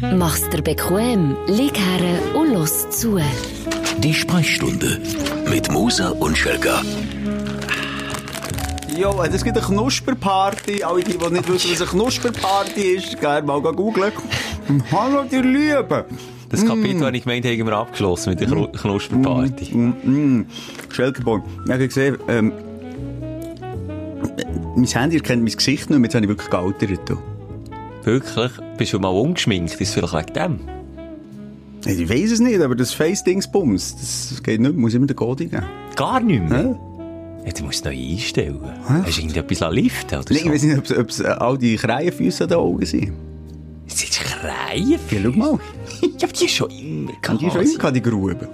Mach's dir bequem, lieg her und los zu. Die Sprechstunde mit Musa und Schelka. Jo, es gibt eine Knusperparty. Alle die, die nicht wissen, was eine Knusperparty ist, gerne mal googeln. Hallo, die Liebe. Das Kapitel, mm. das ich gemeint habe, haben wir abgeschlossen mit der mm. Knusperparty. Mm, mm, mm. Schelkenborn, ich habe gesehen, ähm, mein Handy erkennt mein Gesicht nicht, jetzt habe ich wirklich gealtert. Wirklich? Bist du mal ungeschminkt? Ist es vielleicht wegen dem? Ich weiß es nicht, aber das Face-Dings-Bums, das geht nicht, muss immer den Code geben. Gar nicht mehr? Ja? Jetzt musst du noch einstellen. Hä? Hast du irgendetwas liften oder Nein, so? ich weiß nicht, ob es all die Kreienfüße da oben sind. Sind es Kreienfüße? Ja, schau mal. ja, aber die ist schon immer gehabt. Die ist schon immer die Grube.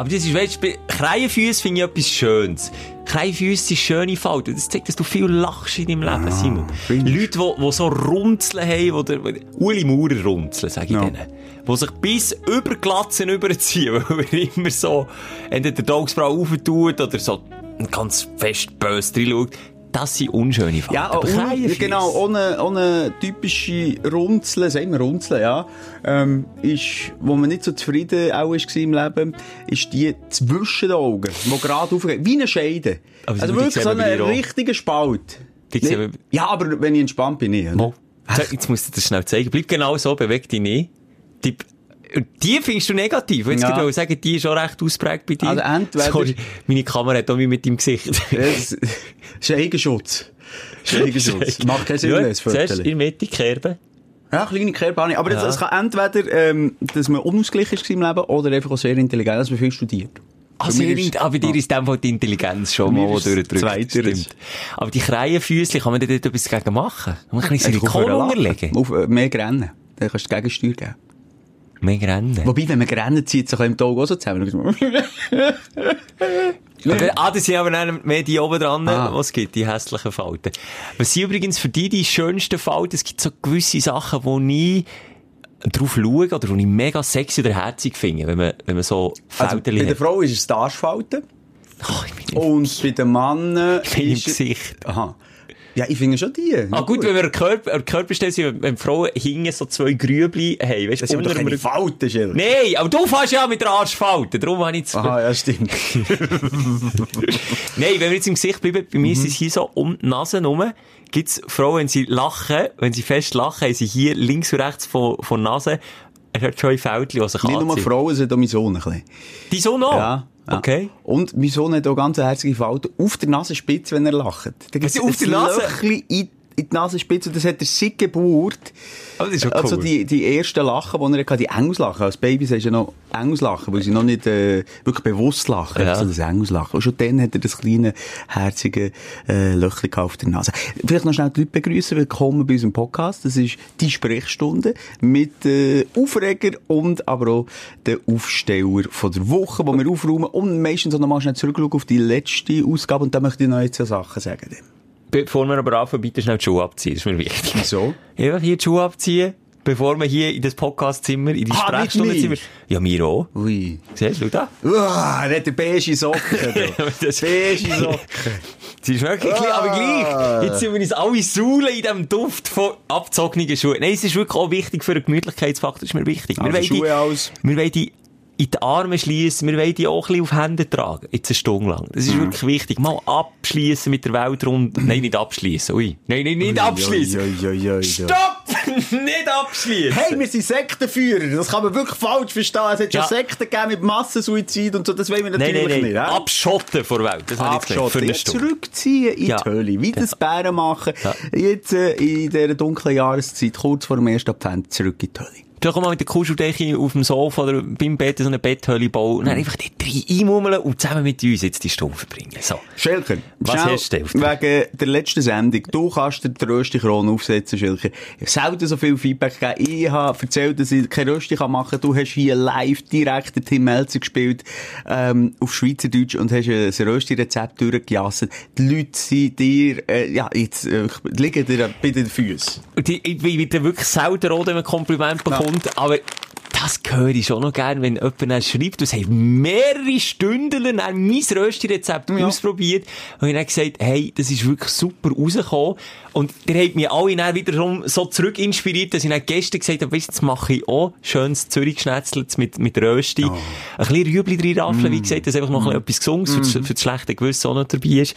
Aber das ist, weißt du, Kreienfüße finde ich etwas Schönes. Kreienfüße sind schöne Falten. Das zeigt, dass du viel lachst in deinem Leben, ah, Simon. Leute, die, die so Runzeln haben, oder, Uli Maurer Runzeln, sage ich ja. denen. Die sich bis über Glatzen überziehen, weil er immer so, entweder die Augsbraue auftut, oder so ganz fest böse reinschaut. Das sind unschöne Falten. Ja, ohne, genau, ohne, ohne typische Runzeln, sagen wir Runzeln, ja, ähm, ist, wo man nicht so zufrieden auch ist im Leben, ist die zwischen den Augen, die gerade aufgeht, wie eine Scheide. Aber also wirklich so ein richtiger Spalt. Nee, ja, aber wenn ich entspannt bin, nicht. Jetzt musst du das schnell zeigen. Bleib genau so, beweg dich nicht. Die findest du negativ. Jetzt ja. ich sagen, die ist auch recht ausprägt bei dir. Also entweder... Sorry, meine Kamera hat auch wie mit deinem Gesicht. das ist Eigenschutz. Das ist Eigenschutz. Macht keinen Sinn, ja, das Zuerst in der Mitte Kerben. Ja, kleine Kerbe habe ich. Aber ja. es kann entweder, ähm, dass man unausgeglichen ist im Leben oder einfach auch sehr intelligent, dass man viel studiert. Ah, sehr ist, ah, bei dir ist in die Intelligenz schon mal durchdrückt. Stimmt. Aber die Kreienfüßchen, kann man da dort etwas dagegen machen? Man kann ein Silikon unterlegen. Auf, äh, mehr Grennen. Dann kannst du Gegensteuer geben. Mehr Rennen. Wobei, wenn man Rennen zieht, so im Tag auch so zusammen. ah, das sind aber dann mehr die oben dran, ah. was es gibt, die hässlichen Falten. Was sind übrigens für die die schönsten Falten? Es gibt so gewisse Sachen, wo nie drauf schaue oder die ich mega sexy oder herzig finde, wenn man, wenn man so Falten also, Bei der Frau ist es die Arschfalten. Oh, Und bei den Männern ist... Im Gesicht. Aha. Ja, ich finde schon die. Ah, gut, gut, wenn wir Körper, einen Körper stellen, wenn Frauen hingen so zwei Grübli haben, weißt du, das sind doch keine Falten, Schild. Nein, aber du fährst ja mit der Arschfalten, darum habe ich zu... Aha, ja, stimmt. Nein, wenn wir jetzt im Gesicht bleiben, bei mir mhm. ist es hier so um die Nase herum, gibt's Frauen, wenn sie lachen, wenn sie fest lachen, haben sie hier links und rechts von, von der Nase er hat schon ein Fältchen, was sich Nicht nur Frauen, sondern auch mein Sohn ein bisschen. Dein Sohn auch? Ja. Ja. Okay. Und mein Sohn hat auch ganz herzige Falten auf der Nasenspitze, wenn er lacht. Da gibt's auf der Nase? in in die Nasenspitze. Das hat er seit Geburt. Oh, das ist schon also cool. die, die ersten Lachen, die er hatte, die Engelslachen. Als Baby sagst du ja noch Engelslachen, weil sie noch nicht äh, wirklich bewusst lachen. Ja. Also das Engelslachen. Und schon dann hat er das kleine, herzige äh, Löchchen auf der Nase. Vielleicht noch schnell die Leute begrüßen. Willkommen bei unserem Podcast. Das ist die Sprechstunde mit äh, Aufreger und aber auch der Aufsteller von der Woche, wo wir aufräumen und meistens auch noch mal schnell zurückschauen auf die letzte Ausgabe. Und da möchte ich noch jetzt Sachen sagen. Bevor wir aber anfangen, bitte schnell die Schuhe abziehen. Das ist mir wichtig. Wieso? Einfach hier die Schuhe abziehen, bevor wir hier in das Podcastzimmer, in die ah, Sprechstundenzimmer. Ja, mir auch. Ui. Siehst du da? Uah, nicht der beige Socken. das beige Socken. Sie ist wirklich ah. aber gleich. Jetzt sind wir uns alle saulen in diesem Duft von abgezogenen Schuhen. Nein, es ist wirklich auch wichtig für einen Gemütlichkeitsfaktor, das ist mir wichtig. Also wir Schuhe die, aus. Wir wollen die in die Arme schließen. Wir wollen die auch ein bisschen auf Hände tragen. Jetzt eine Stunde lang. Das ist mhm. wirklich wichtig. Mal abschließen mit der Weltrunde. Nein, nicht abschließen. Ui. Nein, nein, nicht abschließen. Stopp! nicht abschließen! Hey, wir sind Sektenführer. Das kann man wirklich falsch verstehen. Es hat schon ja. Sekten gegeben mit Massensuizid und so. Das wollen wir natürlich nein, nein, nein. nicht. He? Abschotten vor der Welt. Das Abschotten. Jetzt zurückziehen in ja. die Hölle. Wie das Bären machen. Ja. Jetzt äh, in dieser dunklen Jahreszeit, kurz vor dem ersten Advent, zurück in die Hölle. Vielleicht auch mal mit der Kuscheldecke auf dem Sofa oder beim Bett so eine Betthöhle bauen und dann einfach die drei einmummeln und zusammen mit uns jetzt die Stunde verbringen. So. Schelker, was hast du Wegen der letzten Sendung. Du kannst dir die röste Krone aufsetzen. Ich habe selten so viel Feedback gegeben. Ich habe erzählt, dass ich keine Röste machen kann. Du hast hier live direkt den Tim Melzer gespielt, ähm, auf Schweizerdeutsch und hast ein Rösti-Rezept durchgejasset. Die Leute sind dir, äh, ja, jetzt, äh, liegen dir bei den Füßen. Ich, ich, ich werde wirklich selten man ein Kompliment bekommt. Ja. Aber das höre ich schon noch gern, wenn jemand dann schreibt, du hast mehrere Stunden lang mein Rösti-Rezept Ja. ausprobiert. Und ich habe dann gesagt, hey, das ist wirklich super rausgekommen. Und der hat mich alle dann wiederum so zurück inspiriert, dass ich dann gestern gesagt habe, weißt, du, jetzt mache ich auch schönes Zürich-Schnetzlitz mit, mit Rösti. Ein bisschen Rüebli drin raffeln, wie gesagt, dass einfach noch bisschen etwas Gesundes für, das, für das schlechte Gewissen auch noch dabei ist.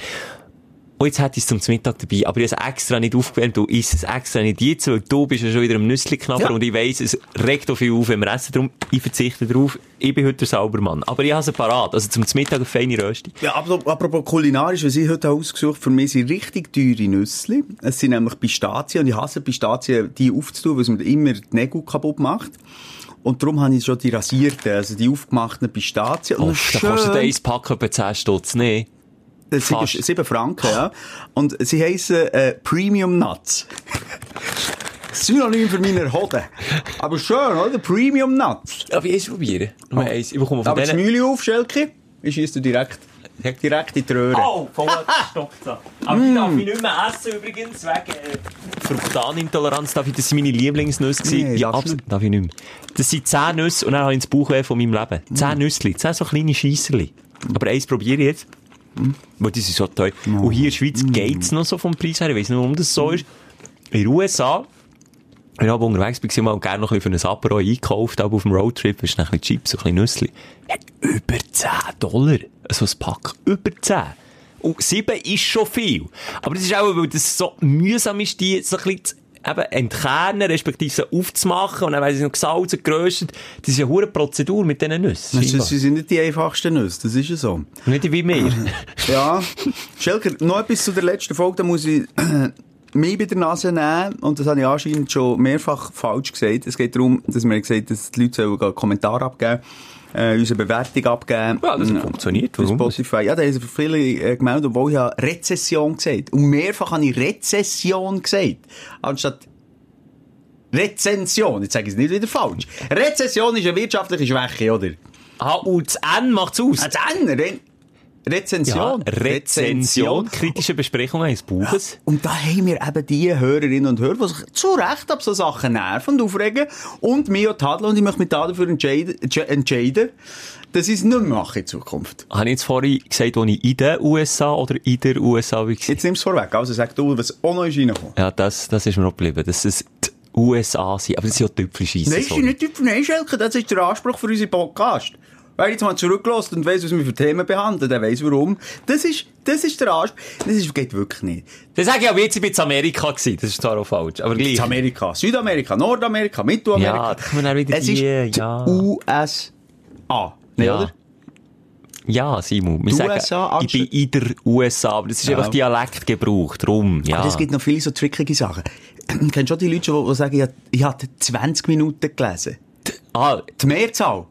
Und jetzt hätte ich es zum Mittag dabei. Aber ich habe es extra nicht aufgewärmt. Du isst es extra nicht jetzt, weil du bist ja schon wieder am Nüssli-Knabber Ja. und ich weiss, es regt auch viel auf, wenn wir essen. Darum, ich verzichte darauf. Ich bin heute der Saubermann. Aber ich habe es parat. Also zum Mittag eine feine Rösti. Ja, aber apropos kulinarisch, was ich heute ausgesucht für mich sind richtig teure Nüssli. Es sind nämlich Pistazien und ich hasse Pistazien, die aufzutun, weil es mir immer die Nägel kaputt macht. Und darum habe ich schon die rasierten, also die aufgemachten Pistazien. Oh, Und da kostet ein Pack etwa 10 Stutz. Nee. Das sind Fast. 7 Franken, ja. Und sie heissen äh, Premium Nuts. Synonym für meine Hoden. Aber schön, oder? Premium Nuts. Darf ich probieren? Nummer eins. Ich bekomme von Aber das denen... Mühle auf, Schelke, ich schießt du direkt, direkt in die Röhre. Oh, voll gestockt. da. Aber die darf ich nicht mehr essen übrigens, wegen äh, Fruktanintoleranz. Darf ich, das sind meine Lieblingsnüsse. Nee, ja, absolut. Darf ich nicht mehr. Das sind 10 Nüsse und dann habe ich das Bauchweh von meinem Leben. 10 Nüssli, 10 so kleine Scheisserli. Aber eins probiere ich jetzt. Weil das ist so teuer. Und hier in der Schweiz geht's noch so vom Preis her. Ich weiss nicht, warum das so ist. In den USA, wenn ich unterwegs war, mal gerne noch ein bisschen für ein Apero einkauft, aber auf dem Roadtrip, ist ein bisschen Chips, ein bisschen Nüssli. Hat über 10 Dollar. So ein Pack. Über 10. Und 7 ist schon viel. Aber das ist auch, weil das so mühsam ist, die so ein bisschen zu eben entkernen, respektive sie aufzumachen, und dann werden sie noch gesalzen, geröstet. Das ist ja eine hohe Prozedur mit diesen Nüssen. Das, das sind nicht die einfachsten Nüsse, das ist ja so. Nicht wie wir. Ja, Schelker, noch etwas zu der letzten Folge, da muss ich mich bei der Nase nehmen, und das habe ich anscheinend schon mehrfach falsch gesagt. Es geht darum, dass wir gesagt dass die Leute sollen einen Kommentar abgeben äh, unsere Bewertung abgeben. Ja, das Mm, funktioniert. Für Warum? Spotify. Ja, da haben viele äh, gemeldet, obwohl ich habe Rezession gesagt Und mehrfach habe ich Rezession gesagt. Anstatt Rezension. Jetzt sage ich es nicht wieder falsch. Rezession ist eine wirtschaftliche Schwäche, oder? Ah, und das N macht's aus. Als Ende, Re Rezension. Ja, Rezension, kritische Besprechung eines Buches. Und da haben wir eben die Hörerinnen und Hörer, die sich zu Recht ab so Sachen nerven und aufregen. Und mich auch tadeln. Und ich möchte mich dafür entscheiden, entsch- entscheiden dass ich es nicht mehr mache in Zukunft. Habe ich jetzt vorhin gesagt, als ich in den USA oder in der USA war? Jetzt nimmst du es vorweg. Also sag du, was auch noch ist reingekommen. Ja, das, das ist mir noch geblieben. Es die USA sind. Aber das sind ja Tüpfelscheisse. Nein, ist nicht typ Nein, Schelke, das ist der Anspruch für unseren Podcast. Wer jetzt mal zurücklässt und weiss, was wir für Themen behandeln, der weiss warum. Das ist, das ist der Anspruch. Das ist, geht wirklich nicht. Das sage ich aber jetzt, ich bin in Amerika gewesen. Das ist zwar auch falsch. Aber gleich. Amerika, Südamerika, Nordamerika, Mittelamerika. Ja, da kommen wir dann wieder es die, ist ja. USA. Nein, Ja. oder? Ja, Simon. Wir sagen, USA ich bin in der USA, aber das ist Ja. einfach Dialektgebrauch. Drum, ja. Aber es gibt noch viele so trickige Sachen. Kennst du schon die Leute, die, sagen, ich, ich habe 20 Minuten gelesen? ah, Die Mehrzahl.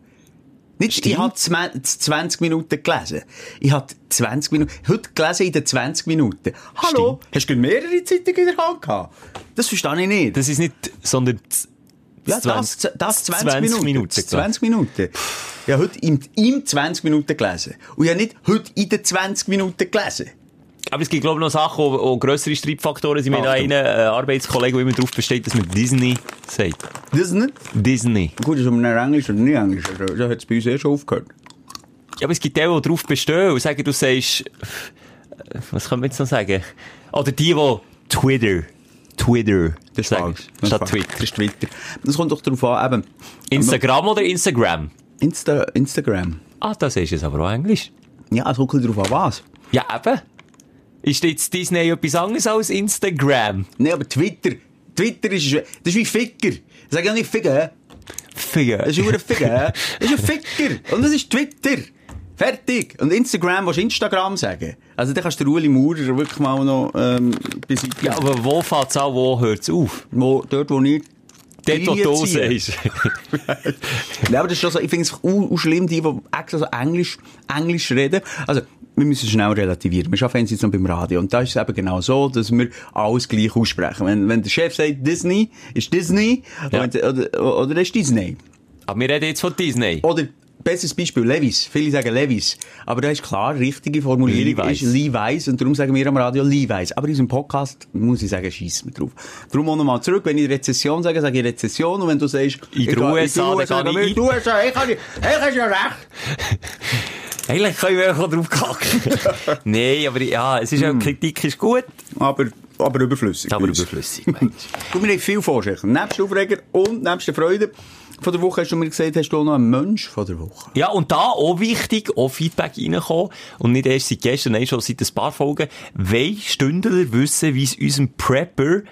Nicht, Stimmt. ich habe 20 Minuten gelesen. Ich habe 20 Minuten, heute gelesen in den 20 Minuten. Hallo? Hast du mehrere Zeitungen in der Hand gehabt? Das verstehe ich nicht. das ist nicht, sondern ja, das, 20 das 20, 20 Minuten. Minuten, Das 20 Minuten. Ich habe heute im, im 20 Minuten gelesen. Und ich habe nicht heute in den 20 Minuten gelesen. Aber es gibt, glaube ich, noch Sachen, wo, wo grössere Streitfaktoren sind. Wir haben einen äh, Arbeitskollegen, der immer darauf besteht, dass man Disney sagt. Nicht? Disney. Gut, ist nicht Englisch oder nicht Englisch. Also, Da hat es bei uns eh schon aufgehört. Ja, aber es gibt die, die darauf bestehen und sagen, du sagst, was kann man jetzt noch sagen? Oder die, die Twitter, Twitter Das ist falsch. Das ist statt. Twitter. Das ist Twitter. Das kommt doch darauf an, eben. Instagram oder Instagram? Insta, Instagram. Ah, das ist es aber auch Englisch. Ja, es kommt darauf an, was. Ja, eben. Ist jetzt Disney etwas anderes als Instagram? Nein, aber Twitter. Twitter ist, das ist wie Ficker. Sag ja nicht Ficker, hä? Finger. Das ist nur ein Ficker, hä? Das ist ein Ficker. Und das ist Twitter. Fertig. Und Instagram, du Instagram sagen? Also, dann kannst du Ueli Maurer wirklich mal noch, ähm, beiseite. Ja, aber wo fängt es an, wo hört es auf? Wo, dort, wo ich Dort, wo du sagst. Ja, aber das ist schon so, ich finde es auch schlimm, die, die extra so Englisch, Englisch reden. Also, wir müssen schnell relativieren. Wir arbeiten jetzt noch beim Radio. Und da ist es eben genau so, dass wir alles gleich aussprechen. Wenn, wenn der Chef sagt Disney, ist Disney. Ja. Und oder, oder ist Disney. Aber wir reden jetzt von Disney. Oder besseres Beispiel, Levis. Viele sagen Levis. Aber da ist klar, richtige Formulierung Levi's. ist Levi's. Und darum sagen wir am Radio Levi's. Aber in unserem Podcast muss ich sagen, schießt mir drauf. Darum auch nochmal zurück. Wenn ich Rezession sage, sage ich Rezession. Und wenn du sagst, In der USA, dann kann ich- in den USA, ich kann, ich hast ja recht. Eigentlich können wir auch drauf kacken. Nein, aber ja, es ist Kritik ist gut, Aber, aber überflüssig. aber überflüssig, meinst du? Wir haben viel Vorschläge. Nebst Aufreger und nebst der Freude von der Woche hast du mir gesagt, hast du auch noch einen Mensch von der Woche. Ja, und da auch wichtig, auch Feedback reinkommen. Und nicht erst seit gestern, nein, schon seit ein paar Folgen. Welche Stündler wissen, wie es unserem Prepper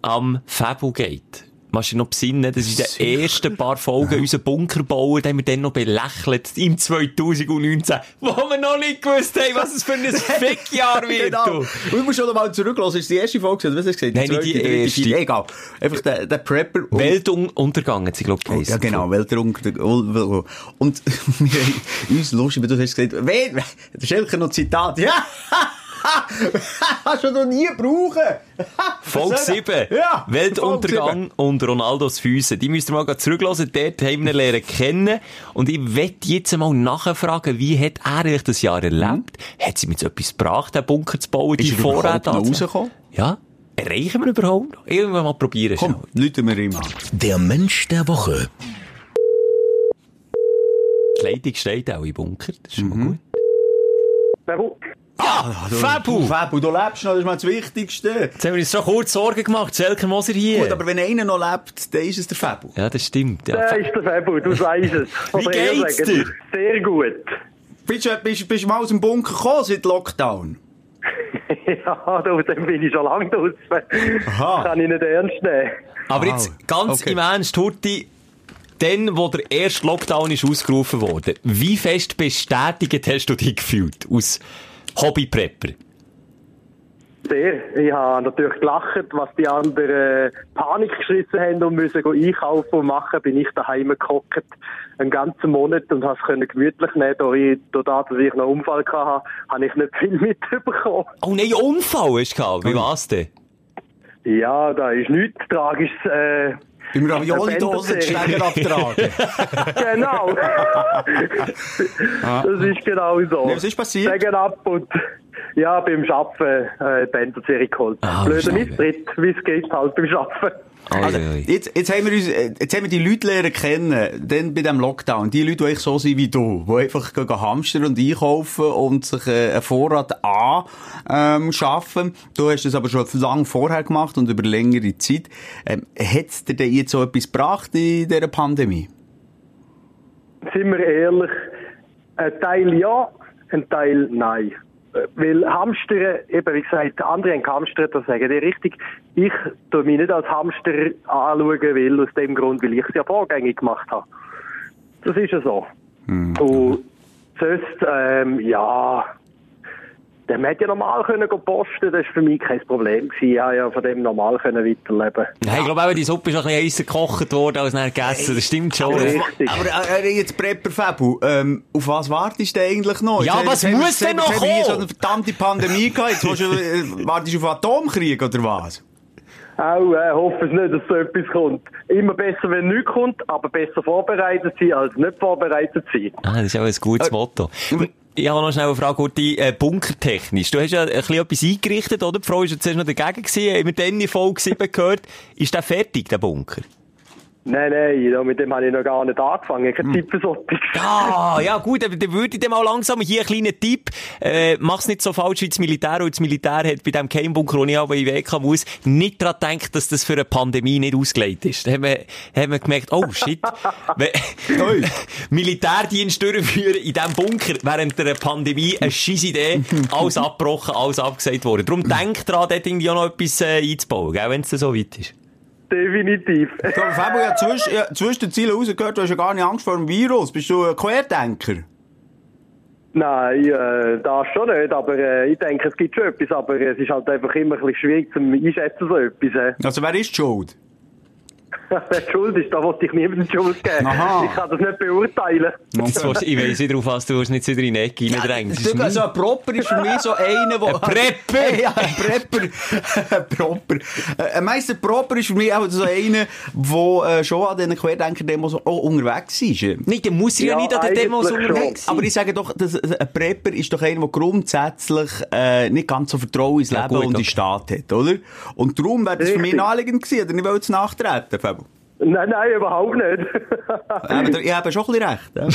am Fabo geht? Machst du noch besinnen? Das ist der ersten paar Folgen unser Bunkerbauer, den wir dann noch belächelt im 2019, wo wir noch nicht gewusst haben, was es für ein Fickjahr wird. Genau. du. Und ich muss schon noch mal zurücklassen. Das ist die erste Folge. Was hast du gesagt? Nein, nicht die erste. vierte. Egal. Einfach der, der Prepper. Weltuntergang hat sie, glaub ich, Oh, ja, genau, Weltrunk. Und wir haben uns lustig, du hast gesagt, wen, der Schelker noch Zitat. Ja! Hast du noch nie brauchen? Folge 7. Ja, Weltuntergang und Ronaldos Füße. Die müsst ihr mal zurücklassen. Dort haben wir ihn lernen kennen. Und ich werde jetzt mal nachfragen, wie hat er eigentlich das Jahr erlebt? Hat sie mit so etwas gebracht, den Bunker zu bauen, die Ist er überhaupt Vorräte rausgekommen? Ja. Erreichen wir überhaupt noch? Irgendwann mal probieren. Komm, läuten wir ihm an. Der Mensch der Woche. Die Leitung steht auch im Bunker. Das ist schon Mhm. mal gut. Ja, Fabu! Fabu, du lebst noch, das ist mal das Wichtigste. Jetzt haben wir uns schon kurz Sorgen gemacht. Selke Moser hier. Gut, aber wenn einer noch lebt, dann ist es der Fabu. ja, das stimmt. Ja. Da ist der Fabu, du weißt es. Wie geht's sagen, dir? Sehr gut. Bist du, bist, bist du mal aus dem Bunker gekommen seit Lockdown? ja, da dann bin ich schon lange draußen. Kann ich nicht ernst nehmen. Aber Wow. jetzt ganz Okay. im Ernst, Hurti, dann, wo der erste Lockdown ist ausgerufen wurde, wie fest bestätigt hast du dich gefühlt aus Hobbyprepper? Sehr. Ich habe natürlich gelacht, was die anderen Panik geschissen haben und müssen einkaufen und machen, bin ich daheim gehockt, einen ganzen Monat und habe es können gemütlich nehmen. Da ich, da dass ich noch einen Unfall hatte, habe ich nicht viel mitbekommen. Oh nein, Unfall hast du gehabt. Wie war's denn? Ja, da ist nichts Tragisches. Äh, Beim Ravioli-Dose die Stänger abtragen. genau. das ist genau so. Nee, was ist passiert? Sagen ab und ja, beim Schaffen äh, die Bänderserie geholt. Ah, Blöder. Misstritt, wie es geht halt beim Schaffen. Also, jetzt, jetzt haben wir uns, äh, jetzt haben wir die Leute lernen kennen, dann bei dem Lockdown. Die Leute, die so sind wie du, die einfach gehen hamstern und einkaufen und sich äh, einen Vorrat an, ähm, schaffen. Du hast das aber schon lange vorher gemacht und über längere Zeit. Ähm, hat dir denn jetzt so etwas gebracht in dieser Pandemie? Sind wir ehrlich, ein Teil ja, ein Teil nein. Weil Hamstern, eben wie gesagt, andere haben gehamstert, das sagen die richtig. Ich tue mich nicht als Hamster anschauen, weil aus dem Grund, weil ich es ja vorgängig gemacht habe. Das ist ja so. Und sonst, ähm, ja, der hätte ja normal können gehen posten, das war für mich kein Problem. Gewesen. Ich habe ja von dem normal können weiterleben. Nein, ich glaube auch, die Suppe ist noch ein bisschen heißer gekocht worden, als nachher gegessen. Das stimmt schon. Aber, Richtig. aber äh, jetzt Prepper Fabu, ähm, auf was wartest du eigentlich noch? Ja, Jetzt was wir- muss denn jetzt noch hier so kommen? eine verdammte Pandemie gehabt. Jetzt willst du, äh, wartest du auf Atomkrieg oder was? Auch äh, hoffe es nicht, dass so etwas kommt. Immer besser, wenn nichts kommt, aber besser vorbereitet sein, als nicht vorbereitet sein. Ah, das ist auch ein gutes Motto. Ich habe noch schnell eine Frage, Gurti, äh, bunkertechnisch. Du hast ja ein bisschen etwas eingerichtet, oder? Die Frau ist ja zuerst noch dagegen gewesen, wir dann in Folge 7 gehört. Ist der fertig, der Bunker? Nein, nein, ja, mit dem habe ich noch gar nicht angefangen. Keine Zeit für solches. Ah, ja gut, aber dann würde ich dem auch langsam, hier ein kleiner Tipp, äh, mach's nicht so falsch wie das Militär, und das Militär hat bei dem Keimbunker, wo ich auch in WK muss, nicht daran gedacht, dass das für eine Pandemie nicht ausgelegt ist. Da haben wir, haben wir gemerkt, oh shit. Militärdienst durchführen in diesem Bunker während der Pandemie, eine scheisse Idee, alles abgebrochen, alles abgesagt worden. Darum denk dran, dort irgendwie auch noch etwas äh, einzubauen, gell, wenn es so weit ist. Definitiv. Aber Fabio, ja, zwischen, ja, zwischen den Zielen rausgehört, du hast ja gar nicht Angst vor dem Virus. Bist du ein Querdenker? Nein, äh, das schon nicht, aber äh, ich denke, es gibt schon etwas, aber es ist halt einfach immer ein bisschen schwierig zu einschätzen, so etwas. Äh. Also, wer ist die schuld? Wer schuld ist, da wollte ich niemandem die Schuld geben. Aha. Ich kann das nicht beurteilen. Willst- Ich weiss nicht, darauf was du nicht so in die Ecke ist Stimmt, also ein Propper ist für mich so einer, der... Ein Prepper! ja, ein Prepper. ein Propper. Äh, Ein Meister Propper ist für mich auch so einer, der äh, schon an diesen Querdenker-Demos auch unterwegs ist. Nicht, der muss ja, Ja, nicht an den Demos unterwegs sein. Aber ich sage doch, dass ein Prepper ist doch einer, der grundsätzlich äh, nicht ganz so Vertrauen ins Ja, Leben gut, und in den. Staat hat, oder? Und darum wäre das für mich Richtig. naheliegend gewesen, oder nicht wollte nachtreten, Fabio. Nein, nein, überhaupt nicht. Aber ich habe schon ein bisschen recht. Ja?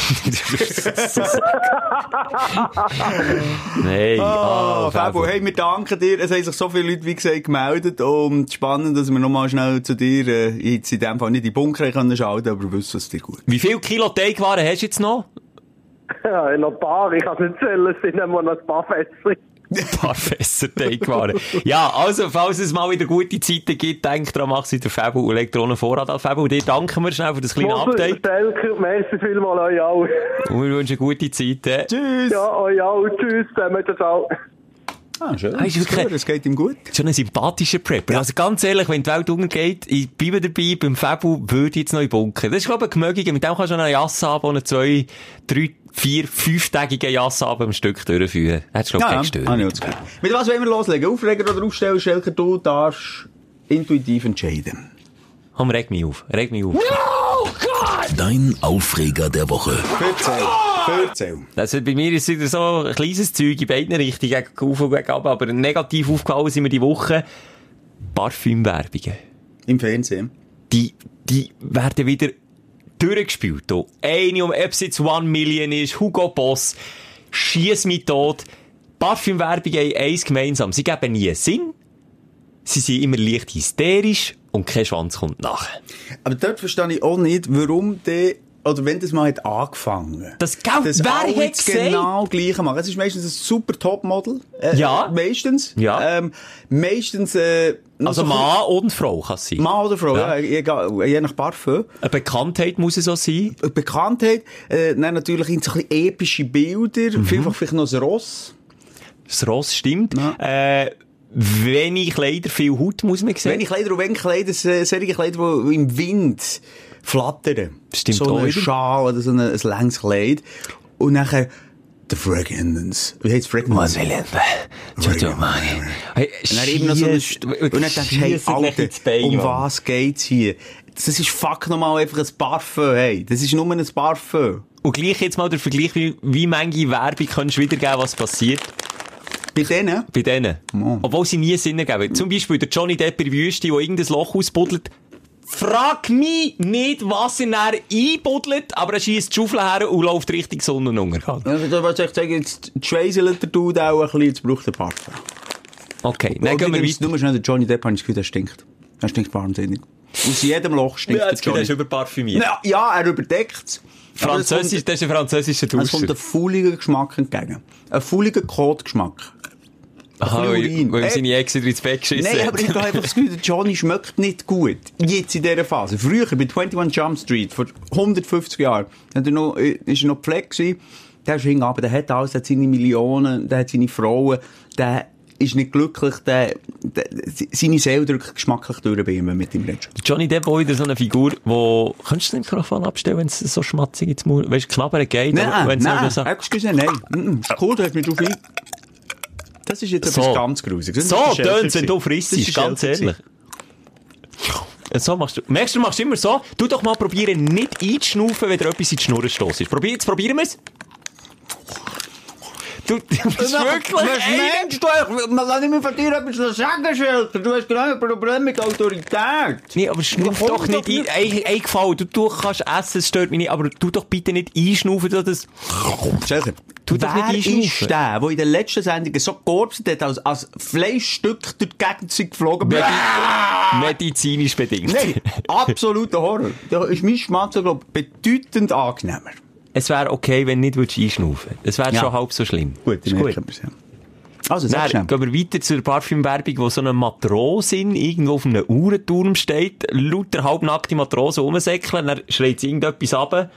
Nein, Ah, ah, Fabio, hey, wir danken dir. Es haben sich so viele Leute, wie gesagt, gemeldet. Und spannend, dass wir nochmal schnell zu dir, äh, jetzt in dem Fall nicht in die Bunker können schalten, aber wissen es dir gut. Wie viel Kilo Teigwaren hast du jetzt noch? ja, noch ein paar, ich kann es nicht zählen, es sind immer noch ein paar Fässer. Ein paar Fässer Teigwaren. ja, also, falls es mal wieder gute Zeiten gibt, denk dran, mach sie der Fabio und leg dir auch einen Vorrat an. Fabio, dir danken wir schnell für das kleine Mosel, Update. Stelker, merci vielmals euch auch. Und wir wünschen gute Zeiten. Tschüss! Ja, euch auch. Tschüss, zusammen, ciao. Ah, schön. Ah, ist wirklich- Es geht ihm gut. Schon ein sympathischer Prepper. Also ganz ehrlich, wenn die Welt untergeht, ich bleibe dabei, beim Fabu würde ich jetzt noch in den Bunker. Das ist, glaube ich, ein Gemögiger. Mit dem kannst du noch eine Jasse haben, einen zwei, drei, vier, fünftägigen Jasse haben am Stück durchführen. Hättest du, glaube ich, Ja. Störung. Ah, nicht. Mit was wollen wir loslegen? Aufreger oder Aufsteller? Schelker, du darfst intuitiv entscheiden. Komm, reg mich auf. Reg mich auf. Dein Aufreger der Woche. Verzähl. Verzähl. Also bei mir ist es wieder so ein kleines Zeug in beiden Richtungen, gegen auf und gegen ab, aber negativ aufgefallen sind mir die Woche Parfümwerbungen. Im Fernsehen. Die, die werden wieder durchgespielt. hier. Eine um, jetzt One Million ist, Hugo Boss, Schiess mich tot. Parfümwerbungen haben eins gemeinsam. Sie geben nie Sinn. Sie sind immer leicht hysterisch und kein Schwanz kommt nachher. Aber dort verstehe ich auch nicht, warum der, oder wenn das mal hat angefangen. Das, gell, Das wer alle hat das genau gleiche machen. Es ist meistens ein super Topmodel. Äh, Ja. Meistens. Ja. Ähm, meistens, äh, Also so Mann und Frau kann es sein. Mann oder Frau, Ja. ja. je nach Parfum. Eine Bekanntheit muss es auch sein. Bekanntheit, äh, dann natürlich in so ein bisschen epische Bilder, Mhm. vielfach vielleicht noch ein Ross. Das Ross stimmt. Ja. Äh, wenig Kleider, viel Haut, muss man sehen. Wenn ich Kleider und wenn Kleider, äh, solche Kleider, die im Wind flattern. Stimmt so auch ein wieder. Schal oder so ein, ein längs Kleid. Und nachher, the Fragrance. Wie heisst Fragrance? Hey, Und dann eben noch so ein, schiess- und dann denkst du, hey, Alter, um was geht's hier? Das ist fuck nochmal einfach ein Parfum, hey. Das ist nur ein Parfum. Und gleich jetzt mal der Vergleich, wie, wie manche Werbung kannst du wiedergeben, was passiert Bei denen? bei denen. Mann. Obwohl sie nie Sinn ergeben. Zum Beispiel der Johnny Depp in der Wüste, der irgendein Loch ausbuddelt. Frag mich nicht, was er dann einbuddelt, aber er schießt die Schaufel her und läuft Richtung Sonnenuntergang. Also, was ich sagen, jetzt schweiselt der Dude auch ein bisschen, jetzt braucht er Parfum. Okay, dann gehen wir weiter. Nur schnell, Johnny Depp, habe ich das Gefühl, der stinkt. Er stinkt wahnsinnig. Aus jedem Loch stinkt Ja, der er Johnny. schon überparfümiert. Ja, ja, er überdeckt Französisch, das ist ein französischer Es kommt Duscher. ein fauliger Geschmack entgegen. Ein fauliger Kotgeschmack. Aha, weil Urin. weil ihm Äh, seine Ex wieder ins Bett geschissen Nein, aber ich habe einfach das Gefühl, Johnny schmeckt nicht gut. Jetzt in dieser Phase. Früher, bei 21 Jump Street, vor 150 Jahren, hat er noch, äh, ist er noch gepflegt gewesen. Der ist hingegangen, der hat alles, der hat seine Millionen, der hat seine Frauen, der ist nicht glücklich, der, der seine Seele drückt geschmacklich durch bei ihm, wenn mit ihm redest. Johnny Depp auch wieder so eine Figur, wo, kannst du das Mikrofon abstellen, wenn es so schmatzig ins Maul, weißt du, knabbern geht, aber Nein, wenn's nein, noch so, excuse, nein. Mm, mm, Ist cool, du hast mich drauf ein... Das ist jetzt So. etwas ganz Grusiges. so tönt's, wenn du frisst, ganz ehrlich. So machst du, merkst du, du machst immer so, du doch mal probieren, nicht einzuschnaufen, wenn dir etwas in die Schnur stoßt. Probier, jetzt probieren wir's. Du, du bist wirklich Was einer- meinst du? Man kann nicht mehr von dir etwas sagen, Schelker. Du hast genau ein Problem mit Autorität. Nee, aber schnuff komm doch nicht doch nicht. ein, ein, ein Gefallen. Du, du kannst essen, es stört mich nicht, aber tu doch bitte nicht einschnaufen, dass das... Schelker, Tu doch wer nicht ist einschnaufen. der, der in der letzten Sendung so gekorpset hat, als, als Fleischstück durch die Gegend sind geflogen? Medi medizinisch bedingt. Nein, absoluter Horror. Da ist mein Schmatzer, glaube ich, bedeutend angenehmer. Es wäre okay, wenn du nicht würdest einschnaufen Es wäre Ja. schon halb so schlimm. Gut, ist gut. wir's, ja. Also, sag Dann gehen wir weiter zur Parfümwerbung, wo so ein Matrosin irgendwo auf einem Uhrenturm steht, lauter halbnackte Matrosen rumsäckeln, dann schreit sie irgendetwas ab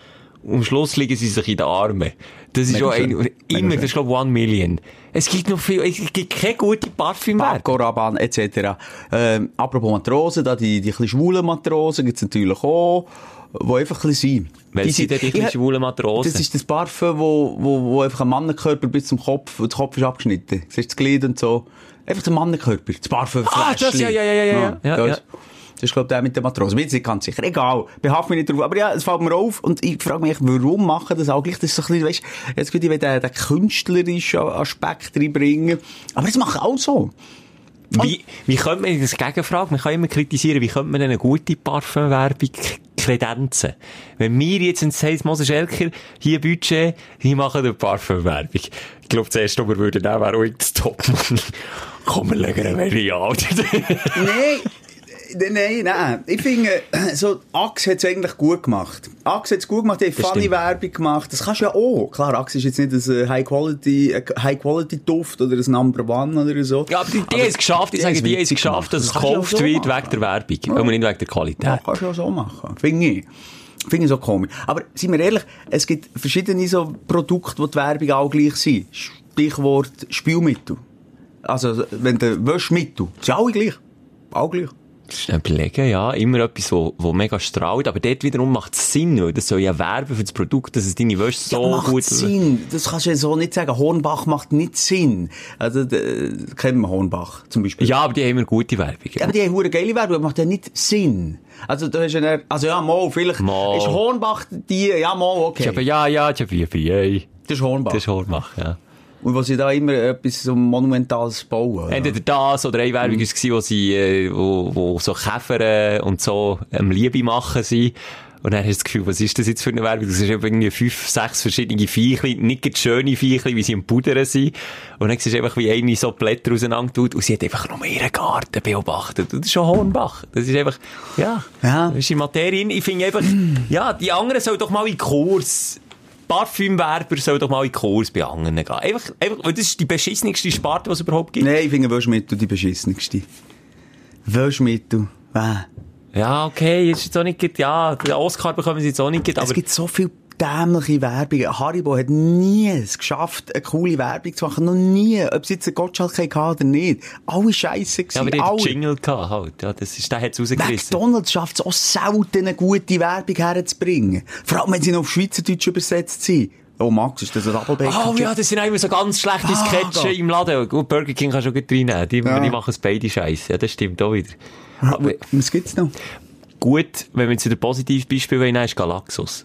am Schluss liegen sie sich in den Armen. Das ist schön. ein, immer, das ist glaube One Million. Es gibt noch viel, es gibt keine gute Parfümwerbung. Paco Rabanne etc. Ähm, apropos Matrosen, da die, die ein schwulen Matrosen gibt's natürlich auch, die einfach ein bisschen sind. Weil sie denn die Ich- schwulen Matrosen? Das ist das Parfum, wo, wo, wo einfach ein Mannenkörper bis zum Kopf, und der Kopf ist abgeschnitten. Siehst du das Glied und so? Einfach der Mannenkörper, das Parfum Ah, das, ja, ja, ja, ja, ja. Ja, das, ja. das ist, glaube ich, der mit den Matrosen. Bin nicht ganz sicher. Egal. Behaft mich nicht drauf. Aber ja, es fällt mir auf. Und ich frage mich, warum machen das auch gleich? Das ist so ein bisschen, weißt, jetzt würde ich den, den künstlerischen Aspekt reinbringen. Aber das machen auch so. Wie, wie könnte man, das Gegenfrage, man kann immer kritisieren, wie könnte man eine gute Parfümwerbung kredenzen? Wenn wir jetzt in Sales Moses Schelker hier Budget, die machen eine Parfümwerbung. Ich glaube, erste, was wir würden nehmen, wäre auch das Top. Komm, wir legen eine Variante. Nein, nein, nein, nein. Ich finde, so, Axe hat es eigentlich gut gemacht. Axe hat es gut gemacht, die funny stimmt. Werbung gemacht. Das kannst du ja auch. Klar, Axe ist jetzt nicht ein äh, High-Quality, äh, High-Quality-Duft oder ein Number One oder so. ja, aber die, die haben es geschafft, ich sage, die haben es geschafft, dass es Das du ja gekauft so wird machen. wegen der Werbung, aber nicht wegen der Qualität. Ja, kannst du ja so machen. Finde ich. Finde ich so komisch. Aber, seien wir ehrlich, es gibt verschiedene so Produkte, wo die Werbung auch gleich sind. Stichwort Spülmittel. Also, wenn der Wäschmittel, sind alle gleich. Auch gleich. Überlegen, ja. Immer etwas, wo, wo mega strahlt. Aber dort wiederum macht es Sinn, weil das soll ja werben für das Produkt, dass es deine Wäsche so ja, macht gut... Sinn. Das kannst du ja so nicht sagen. Hornbach macht nicht Sinn. Also, äh, kennen wir Hornbach zum Beispiel. Ja, aber die haben immer gute Werbung. Ja, aber die haben hure geile Werbung, aber macht ja nicht Sinn. Also, da hast du ja, also ja, mal, vielleicht Mal. ist Hornbach die, ja, mal, okay. Ja, ja, ich habe ja, ja. das ist Hornbach. Das ist Hornbach, ja. Und wo sie da immer etwas so Monumentales bauen. Entweder das oder eine Werbung war, wo sie, äh, wo, wo so Käfer äh, und so ähm, Liebe machen sind. Und dann hast du das Gefühl, was ist das jetzt für eine Werbung? Das ist irgendwie fünf, sechs verschiedene Viechli, nicht schöne Viechli, wie sie im Pudern sind. Und dann siehst du einfach, wie eine so Blätter auseinander tut und sie hat einfach nur ihren Garten beobachtet. Und das ist schon Hornbach. Das ist einfach, ja, Ja. das ist die Materie. Ich finde einfach, ja, die anderen sollen doch mal in Kurs. Parfümwerber sollen doch mal in Kurs bei anderen gehen. Einfach, einfach, weil das ist die beschissenste Sparte, die es überhaupt gibt. Nein, ich finde Wäschmittel die beschissenste. Wäschmittel. Äh. Ja, okay, jetzt ist jetzt auch nicht, ja, den Oscar bekommen sie jetzt auch nicht, gerade, Es aber gibt so viel dämliche Werbungen. Haribo hat nie es geschafft, eine coole Werbung zu machen. Noch nie. Ob es jetzt ein Gottschalk hatte oder nicht. Alle scheisse ja, aber gewesen. die hat alle. Jingle gehabt, halt. Ja, das ist, der hat's rausgerissen. McDonalds schafft es auch selten, eine gute Werbung herzubringen. Vor allem, wenn sie noch auf Schweizerdeutsch übersetzt sind. Oh, Max, ist das ein Doppelbacon? Oh ja, das sind auch immer so ganz schlechte Ah, Sketche im Laden. Gut, Burger King kannst du schon gut reinnehmen. Die, Ja. die machen es beide scheiße. Ja, das stimmt auch wieder. Aber Was gibt's noch? gut, wenn wir jetzt wieder positives Beispiel nehmen, ist Galaxus.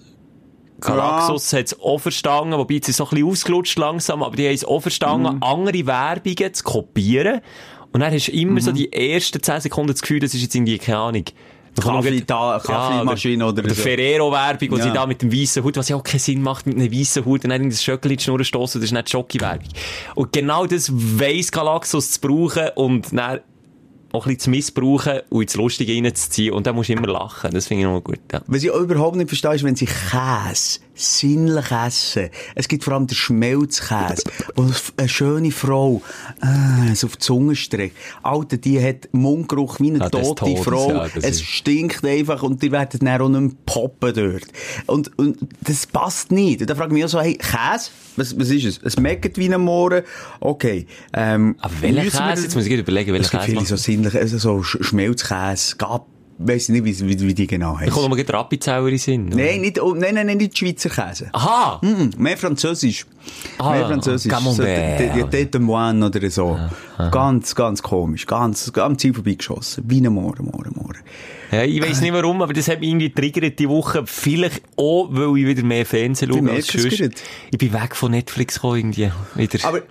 Galaxus hat es auch verstanden, wobei es so ein bisschen ausgelutscht langsam, aber die haben es auch verstanden, Mhm. andere Werbungen zu kopieren. Und dann hast du immer so die ersten 10 Sekunden das Gefühl, das ist jetzt irgendwie, keine Ahnung. Kaffee, da, Kaffeemaschine oder, oder so. Ferrero-Werbung, wo Ja. sie da mit dem weißen Hut, was ja auch keinen Sinn macht, mit einem weißen Hut und dann das Schöckchen in die Schnur stossen, das ist nicht die Schoki-Werbung. Und genau das weiss Galaxus zu brauchen und dann auch ein zu missbrauchen und ins Lustige reinzuziehen. Und dann musst du immer lachen. Das finde ich noch gut, ja. Was ich überhaupt nicht verstehe, ist, wenn sie Käse sinnlich essen. Es gibt vor allem den Schmelzkäse, wo eine schöne Frau äh, so auf die Zunge streckt. Alter, die hat Mundgeruch wie eine des tote Frau. ja, es stinkt einfach und die werden dann auch nicht mehr poppen dort. Und, und das passt nicht. Und da frage ich mich auch so, hey, Käse? Was, was ist es? Es schmeckt wie ein Mohren? Okay. Ähm, Aber welcher Käse? Jetzt muss ich überlegen, welcher Es gibt Käse viele so sinnliche, also so Sch- Schmelzkäse, Gab, weiss ich nicht, wie, wie, wie die genau Da heißen. kommt mal Rappizeller in Sinn. oder? Nein, nicht, oh, nein, nein, nein, nicht Schweizer Käse. Aha! Mm, mehr Französisch. Ah, mehr Französisch. Camembert. Tete Moine oder so. Ganz, ganz komisch. Ganz, am Ziel vorbeigeschossen. Wie ein Mohren, Mohren, Mohren. Ja, ich weiss nicht warum, aber das hat mich irgendwie triggert die Woche. Vielleicht auch, weil ich wieder mehr Fernsehen schaue als sonst. Ich bin weg von Netflix gekommen, irgendwie. Wieder. Aber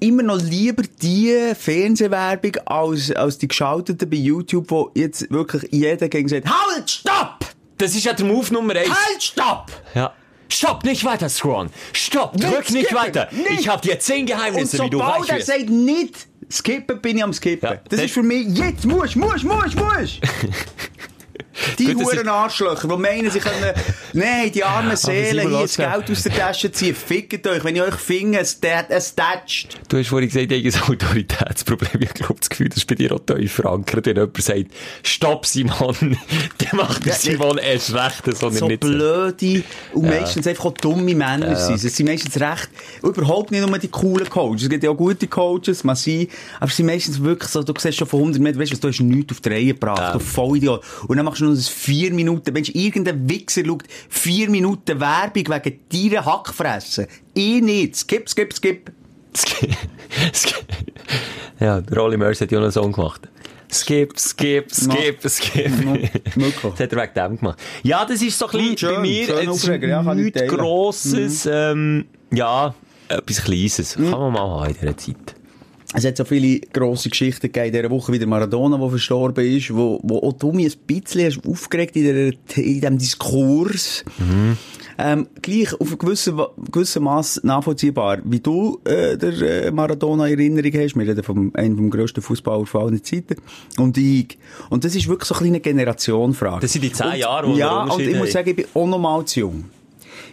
immer noch lieber die Fernsehwerbung als, als die geschalteten bei YouTube, wo jetzt wirklich jeder gegen sagt, halt, stopp! das ist ja der Move Nummer eins. Halt, stopp! Ja. Stopp, nicht weiter scrollen. Stopp, drück nicht skippen, weiter. nicht. Ich habe dir zehn Und Geheimnisse, wie du sobald reich er wirst. sagt, nicht skippen, bin ich am skippen. Ja, das ist für mich, jetzt musst, musst, musst, musst! Die Huren Arschlöcher, die meinen, sie können, nein, die armen Seelen, hier das Geld aus der Tasche ziehen, fickt euch, wenn ich euch finde, es es tätscht. Du hast vorhin gesagt, ich habe ein Autoritätsproblem. Ich glaube, das Gefühl, das ist bei dir auch tief verankert. Wenn jemand sagt, stopp, Simon, dann macht der Ja, Simon erst recht, er so nicht sagen. blöde und meistens einfach auch dumme Männer sind. Es sind meistens recht, überhaupt nicht nur die coolen Coaches. Es gibt ja auch gute Coaches, man sie, aber es sind meistens wirklich so, du siehst schon von 100 Meter, weißt du, du hast nichts auf die Reihe gebracht, Ja. du Vollidiot. Und dann machst du noch das vier Minuten, wenn irgendein Wichser schaut, vier Minuten Werbung wegen deiner Hackfressen. Ich nicht. Skip, skip, skip. ja, der Rolly Murs hat ja noch einen Song gemacht. Skip, skip, skip, skip. Das hat er wegen dem gemacht. Ja, das ist so ein bisschen Hm, bei mir, schön ja, nichts. Grosses, Mhm. ähm, ja, etwas Kleines. Kann man mal haben in dieser Zeit. Es hat so viele grosse Geschichten gegeben in dieser Woche, wie der Maradona, der verstorben ist, wo, wo auch du mich ein bisschen hast aufgeregt in, der, in diesem Diskurs. Ähm, gleich auf ein gewissen, gewissen Maß nachvollziehbar, wie du äh, der äh, Maradona in Erinnerung hast. Wir reden vom einem vom grössten Fußballer von allen Zeiten. Und ich. Und das ist wirklich so ein eine Generationenfrage. Das sind die zehn Und- Jahre, wo wir Ja, und ich muss sagen, ich bin auch noch mal zu jung.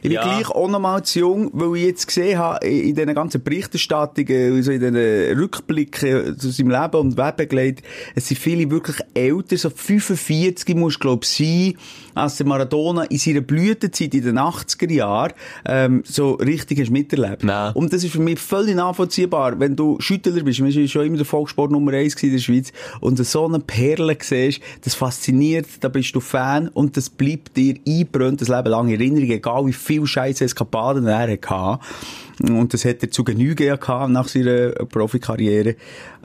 Ich bin Ja. gleich auch noch mal zu jung, weil ich jetzt gesehen habe, in diesen ganzen Berichterstattungen, also in diesen Rückblicken zu seinem Leben und Webbegleid, es sind viele wirklich älter, so 45 muss ich glaube sein, als der Maradona in seiner Blütezeit in den 80er Jahren ähm, so richtig hast miterlebt. Nein. Und das ist für mich völlig nachvollziehbar, wenn du Schüttler bist, wir schon immer der Volkssport Nummer 1 in der Schweiz, und so eine Perle siehst, das fasziniert, da bist du Fan und das bleibt dir eingebrannt das Leben lang in Erinnerung, egal wie viel scheiß Eskapaden er hatte. Und das hat er zu Genüge ja gehabt nach seiner Profikarriere.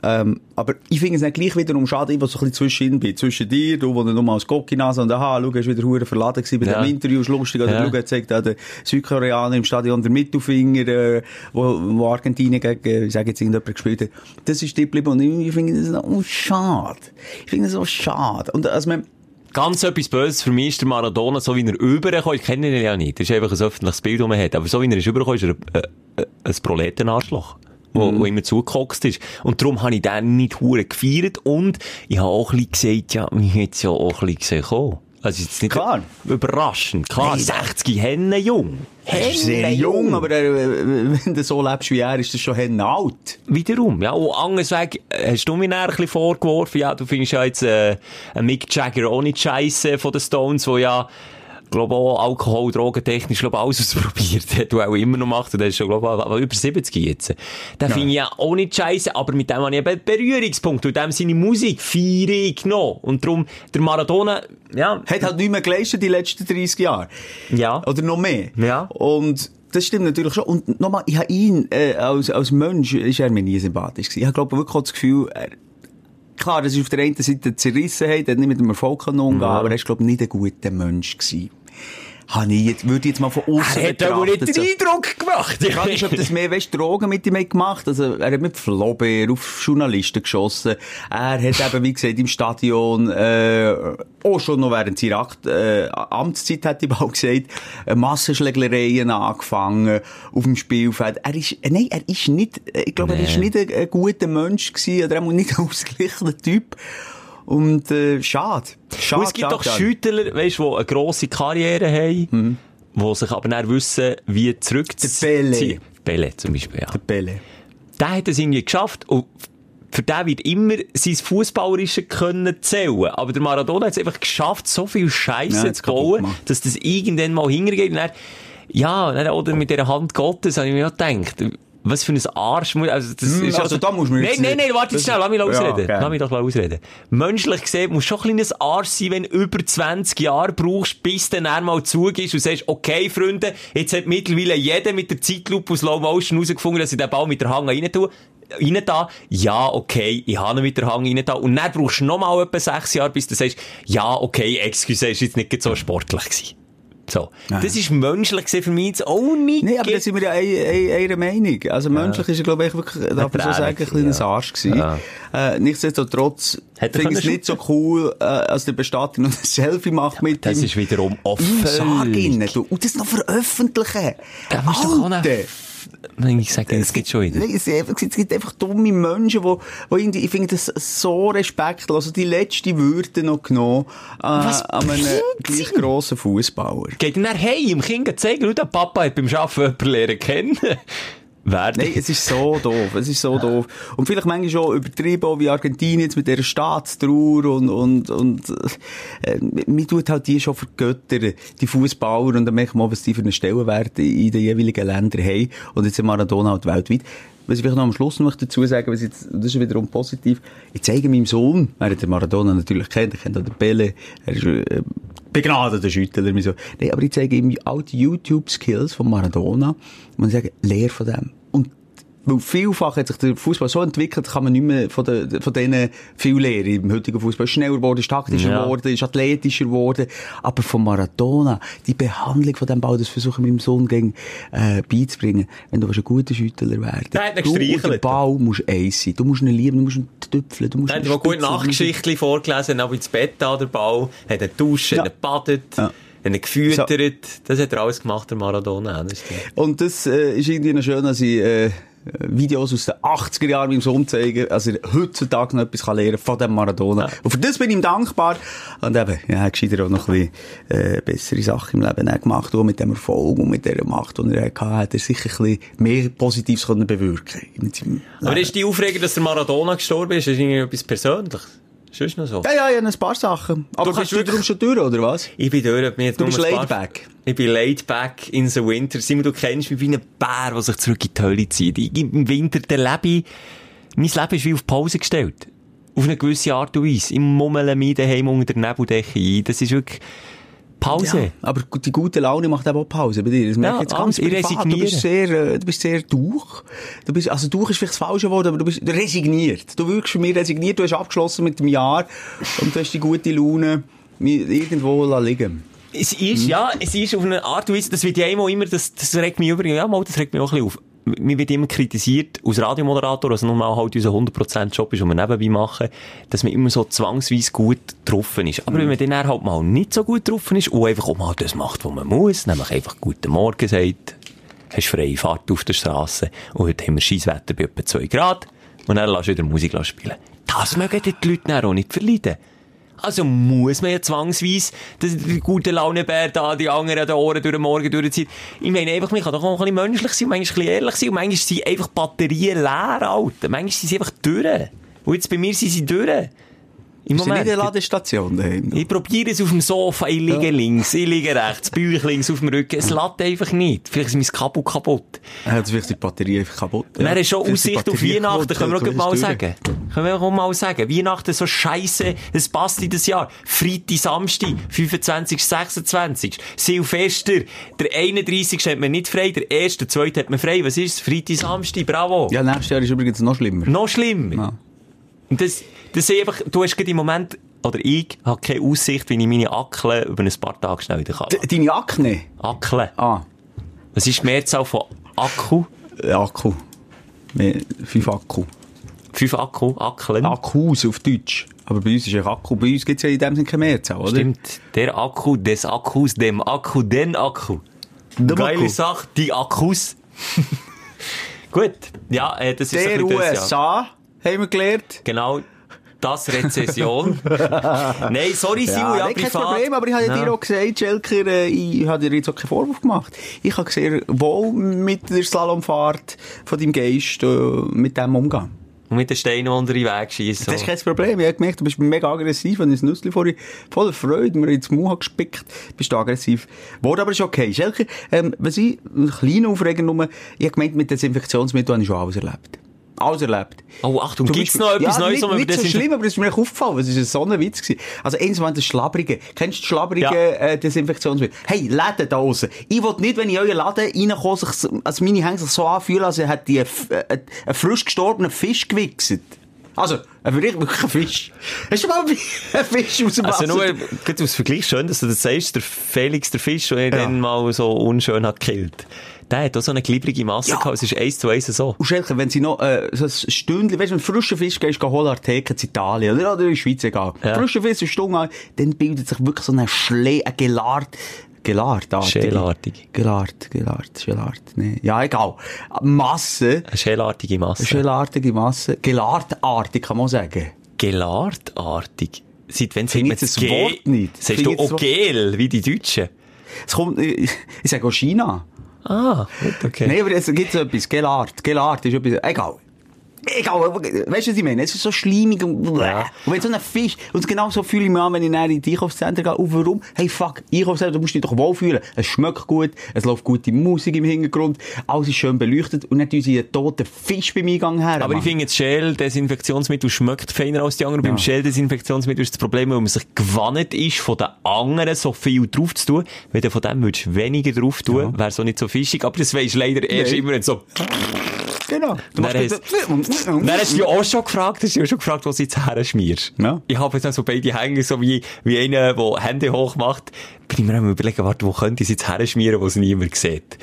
Ähm, aber ich finde es nicht gleich wiederum schade, ich, was so ein bisschen zwischen ihnen bin. Zwischen dir, du, wo du nur als Gocki-Nase und aha, schau, hast wieder hure verladen gewesen bei Ja. dem Interview, ist lustig, oder Ja. schau, zeigt auch der Südkoreaner im Stadion der Mittelfinger, äh, wo, wo Argentinien gegen, ich sage jetzt irgendjemand gespielt hat. Das ist die geblieben und ich finde das auch schade. Ich finde das auch schade. Und, also, man, Ganz etwas Böses für mich ist der Maradona, so wie er überkommt. Ich kenne ihn ja nicht. Das ist einfach ein öffentliches Bild, das man hat. Aber so wie er ist überkommt, ist er ein, ein, ein Proletenarschloch. Wo, Mhm. wo immer zugekokst ist. Und darum habe ich den nicht hure gefeiert. Und ich habe auch ein bisschen gesagt, ja, mich hätte es ja auch ein bisschen gesehen. Also, jetzt nicht Klar. überraschend. Klar, Nein. 60 Hennen jung. ist sehr jung, aber äh, wenn du so lebst wie er, ist das schon hen alt. Wiederum, ja. Und andersweg äh, hast du mir ein bisschen vorgeworfen, ja, du findest ja jetzt äh, einen Mick Jagger ohne Scheiße von den Stones, wo ja, glaube auch Alkohol, Drogentechnisch, glaube alles ausprobiert hat, und auch immer noch macht, und der ist schon, glaube ich, über 70 jetzt. Den finde ich ja auch nicht scheiße, aber mit dem habe ich eben einen Berührungspunkt, und dem seine Musik feiere ich noch. Und darum, der Maradona, ja, Hat halt nicht mehr geleistet die letzten 30 Jahre. ja. Oder noch mehr. Ja. Und das stimmt natürlich schon. Und nochmal, ich habe ihn, äh, als, als Mensch, ist er mir nie sympathisch gewesen. Ich habe, glaube wirklich das Gefühl, er, klar, das ist auf der einen Seite zerrissen, hat, nicht mit dem Erfolg umgehen, aber er ist, glaube ich, nicht ein guter Mensch gewesen. Habe ich jetzt, würde ich jetzt mal von außen Er hat aber nicht den. Eindruck gemacht. Ich weiß nicht, ob das mehr, weißt, Drogen mit ihm gemacht. Also, er hat mit Flaubert auf Journalisten geschossen. Er hat eben, wie gesagt, im Stadion, äh, auch schon noch während seiner Akt, äh, Amtszeit, hat ich mal gesagt, Massenschlägereien angefangen auf dem Spielfeld. Er ist, äh, nein, er ist nicht, äh, ich glaube, er ist nicht ein, ein guter Mensch gewesen, oder er muss nicht ein ausgeglichener Typ. Und, äh, schade. Schade, Und es gibt schade, doch. Schüttler, weißt, die eine grosse Karriere haben, die sich aber dann wissen, wie zurückzuziehen. Bele zum Beispiel, ja. Der Pele. Der hat es irgendwie geschafft und für den wird immer sein Fußballerische können zählen. Aber der Maradona hat es einfach geschafft, so viel Ja, Scheiße hat's zu bauen, dass das irgendwann mal hingeht. Und dann, ja, dann, oder mit der Hand Gottes, habe ich mir auch gedacht, was für ein Arsch, also das Hm, ist also da muss man Nein, nein, nein, warte schnell, lass mich Ja, ausreden. okay. Lass mich doch ausreden. Menschlich gesehen, muss schon ein kleines Arsch sein, wenn du über 20 Jahre brauchst, bis du dann einmal zugehst und sagst, okay, Freunde, jetzt hat mittlerweile jeder mit der Zeitlupe aus Slow Motion herausgefunden, dass ich den Ball mit der Hand rein tue. Rein da, ja, okay, ich habe ihn mit der Hand rein da. Und dann brauchst du nochmal etwa sechs Jahre, bis du sagst, ja, okay, excuse, ist jetzt nicht so sportlich gewesen. So. Das ist menschlich für mich jetzt auch nicht. Nee, aber da sind wir ja ein- ein- einer Meinung. Also menschlich ist er, glaube ich, wirklich, darf man so sagen, ein kleines ja. Arsch gewesen. Ja. Äh, nichtsdestotrotz finde ich es nicht so cool, äh, als der Bestatter noch ein Selfie macht mit Das ihm. ist wiederum offen. innen, du. Und das noch veröffentlichen. Da musst du Alter. Ich sage, es gibt schon wieder. Nein, es, es gibt einfach dumme Menschen, die, die irgendwie, ich finde das so respektlos. Also die letzte Würde noch genommen, äh, an einem gleich grossen Fußballer. Geht dann hey, im Kind zeigen, der Papa hat beim Arbeiten jemanden lernen kennen. Werden. Nein, es ist so doof. Es ist so doof. Und vielleicht manchmal schon übertrieben, auch wie Argentinien jetzt mit dieser Staatstrauer und, und, und, äh, mir tut halt die schon vergöttern, die Fußballer, und dann merkt man, was die für einen Stellenwert in den jeweiligen Ländern haben. Und jetzt sind Maradona halt weltweit. Was ich vielleicht noch am Schluss noch dazu sagen, was das ist wiederum positiv. Ich zeige meinem Sohn, er hat den Maradona natürlich kennt, er kennt auch den Pele, er ist, äh, begnadeter Schüttler, so. Nee, aber ich zeige ihm all die YouTube-Skills von Maradona und sage, lehr von dem. Weil vielfach hat sich der Fußball so entwickelt, kann man nicht mehr von, den, von denen viel lernen im heutigen Fußball. Ist schneller geworden, ist taktischer Ja. geworden, ist athletischer geworden. Aber von Maradona, die Behandlung von dem Ball, das versuche ich meinem Sohn gegen, äh, beizubringen. Wenn du willst ein guter Schüttler werden hat ihn du und der. Ball musst eins sein. Du musst ihn lieben, du musst ihn tüpfeln, du musst hat ihn mal gut Nachgeschichtli vorgelesen, aber ins Bett an der Ball, hat er duscht, Ja. hat badet, Ja. hat er gefüttert. Das hat er alles gemacht, der Maradona. Und das äh, ist irgendwie noch schön, dass ich äh, Videos aus den 80er Jahren meinem Sohn zeige, also heutzutage noch etwas kann lernen von dem Maradona. Ja. Und für das bin ich ihm dankbar. Und eben, ja, er hat auch noch ein bisschen äh, bessere Sachen im Leben gemacht. Und mit dem Erfolg und mit der Macht, die er hatte, hat er sicher ein bisschen mehr Positives können bewirken seinem Aber ist die Aufregung, dass der Maradona gestorben ist, ist irgendwie etwas Persönliches? Das noch so? Ja, ja, ja, ein paar Sachen. Aber Du bist du wirklich- schon durch, oder was? Ich bin durch, jetzt Du bist laid back. Ich bin laid back in the winter. Simon, du kennst mich wie ein Bär, der sich zurück in die Hölle zieht. Ich, Im Winter, der lebe ich, mein Leben ist wie auf Pause gestellt. Auf eine gewisse Art und Weise. Ich mummele mich daheim unter der Nebeldecke ein. Das ist wirklich Pause. Ja, aber die gute Laune macht eben auch Pause bei dir. Das merke Ja, ich jetzt ganz. Ich privat. Du bist sehr, äh, du bist sehr durch. Du bist, also durch ist vielleicht das falsche Wort, aber du bist resigniert. Du wirkst für mich resigniert. Du hast abgeschlossen mit dem Jahr und du hast die gute Laune irgendwo liegen. Es ist, ja, es ist auf eine Art und Weise, das wird ja immer, immer das, das regt mich übrigens, ja, mal, das regt mich auch ein bisschen auf. Mir wird immer kritisiert, als Radiomoderator, also normal halt unser 100% Job ist, den wir nebenbei machen, dass man immer so zwangsweise gut getroffen ist. Aber wenn man dann halt mal nicht so gut getroffen ist und einfach auch mal das macht, was man muss, nämlich einfach Guten Morgen sagt, hast freie Fahrt auf der Straße und heute haben wir Scheisswetter bei etwa 2 Grad und dann lässt du wieder Musik spielen. Das mögen die Leute dann auch nicht verleiden. Also muss man ja zwangsweise dass der gute Launebär da die anderen an den Ohren durch den Morgen durchzieht. Ich meine einfach, man kann doch auch ein bisschen menschlich sein, manchmal ein bisschen ehrlich sein und manchmal sind einfach Batterien leer, Alter. Manchmal sind sie einfach durch. Und jetzt bei mir sind sie durch. Im Bist du nicht Moment. Ladestation daheim? Ich probiere es auf dem Sofa, ich liege links, ich liege rechts, Bauch links auf dem Rücken. Es lädt einfach nicht. Vielleicht ist mein Kabel kaputt. Ja, das vielleicht die Batterie einfach kaputt. Und dann ist schon Aussicht auf Weihnachten, können wir auch mal ist sagen. Können wir auch mal sagen. Weihnachten so scheisse, es passt in das Jahr. Freitag, Samstag, 25, 26. Silvester, der 31. hat man nicht frei, der 1., der 2. hat man frei. Was ist? Freitag, Samstag, bravo. Ja, nächstes Jahr ist übrigens noch schlimmer. Noch schlimmer. Ja. Und das, das ist einfach, du hast gerade im Moment, oder ich, habe keine Aussicht, wie ich meine Akle über ein paar Tage schnell wieder kann. D- Deine Akne? Akle. Ah, Was ist die Mehrzahl von Akku? äh, Akku. Fünf Akku. Fünf Akku, Aklen. Akkus auf Deutsch. Aber bei uns ist ja Akku. Bei uns gibt es ja in dem Sinne keine Mehrzahl, oder? Stimmt. Der Akku des Akkus, dem Akku, den Akku. Der Geile Akku. Sache, die Akkus. Gut. Ja, äh, das ist Der ein bisschen das, ja. USA, haben wir gelernt. Genau. Das Rezession. Nein, sorry, Simon, ja, kein privat. Problem, aber ich habe ja Ja. dir auch gesagt, Schelker, äh, ich habe dir jetzt auch keinen Vorwurf gemacht. Ich habe sehr wohl mit der Slalomfahrt von deinem Geist äh, mit dem umgehen. Und mit den Steinen unter den Weg schießen. Das ist kein Problem. Ich habe gemerkt, du bist mega aggressiv. Wenn ich das Nüssli vorhin voller Freude mir ins Mund gespickt, bist du aggressiv geworden. Aber ist okay. Schelke, ähm, was ich, ein kleiner Aufreger nur, ich habe gemeint, mit Desinfektionsmitteln habe ich schon alles erlebt. Alles erlebt. Oh, Achtung, gibt's Beispiel- noch etwas ja, Neues, nicht, nicht so schlimm, aber das ist mir aufgefallen. Das war ein Witz. Gewesen. Also, eins war das Schlabrige. Kennst du das Schlabrige Ja. äh, Desinfektionsmittel? Hey, Läden da draussen. Ich will nicht, wenn ich in euren Laden reinkomme, sich, als meine Hände sich so anfühlen, als hätte die einen, äh, einen frisch gestorbenen Fisch gewichset. Also, ein wirklich ein Fisch. Hast du mal einen Fisch aus dem Also Wasser? nur, gerade aus Vergleich schön, dass du das sagst, der Felix, der Fisch, den er Ja. dann mal so unschön hat gekillt. Der hat auch so eine glibbrige Masse Ja. gehabt, es ist eins zu eins so. Und Schelke, wenn sie noch, äh, so ein Stündchen, weißt du, wenn frischen Fisch gehst, geh holen, Artheke in Italien, oder, oder in der Schweiz, egal. Ja. Frischer Fisch, eine Stunde, dann bildet sich wirklich so ein Schlee, ein Gelard, Gelartartig. Schelartig. Gelart, Gelart, Gelart. Nee. Ja, egal. Masse. Eine schelartige Masse. Schelartige Masse. Gelartartig, kann man sagen. Gelartartig. Seit wann sagt man das Wort nicht. Sagst du auch Gel, wie die Deutschen? Es kommt, ich, ich sage auch China. Ah, okay. Nein, aber es gibt so etwas. Gelart. Gelart ist etwas, egal. Egal, weißt du, was ich meine? Es ist so schleimig und, Ja. und wenn so ein Fisch, und genau so fühle ich mich an, wenn ich näher in die Einkaufszentren gehe. Und warum? Hey, fuck, Einkaufszentren, du musst dich doch wohlfühlen. Es schmeckt gut, es läuft gute Musik im Hintergrund, alles ist schön beleuchtet und nicht unsere toten Fisch beim Eingang her. Aber Mann. ich finde, das Shell-Desinfektionsmittel schmeckt feiner als die anderen. Beim Shell-Desinfektionsmittel ist das Problem, weil man sich gewannet ist, von den anderen so viel drauf zu tun. Wenn du von dem würdest weniger drauf tun, wäre es auch nicht so fischig. Aber das weisst leider erst Nein. immer, so... genau. Du Dann Dann hast du dich auch schon gefragt, hast du auch schon gefragt, wo du jetzt her schmierst. Ja. Ich habe jetzt so beide Hänge, so wie, wie einer, der Hände hoch macht. Bin ich mir am überlegen, warte, wo könnte ich es jetzt her schmieren, wo es niemand sieht.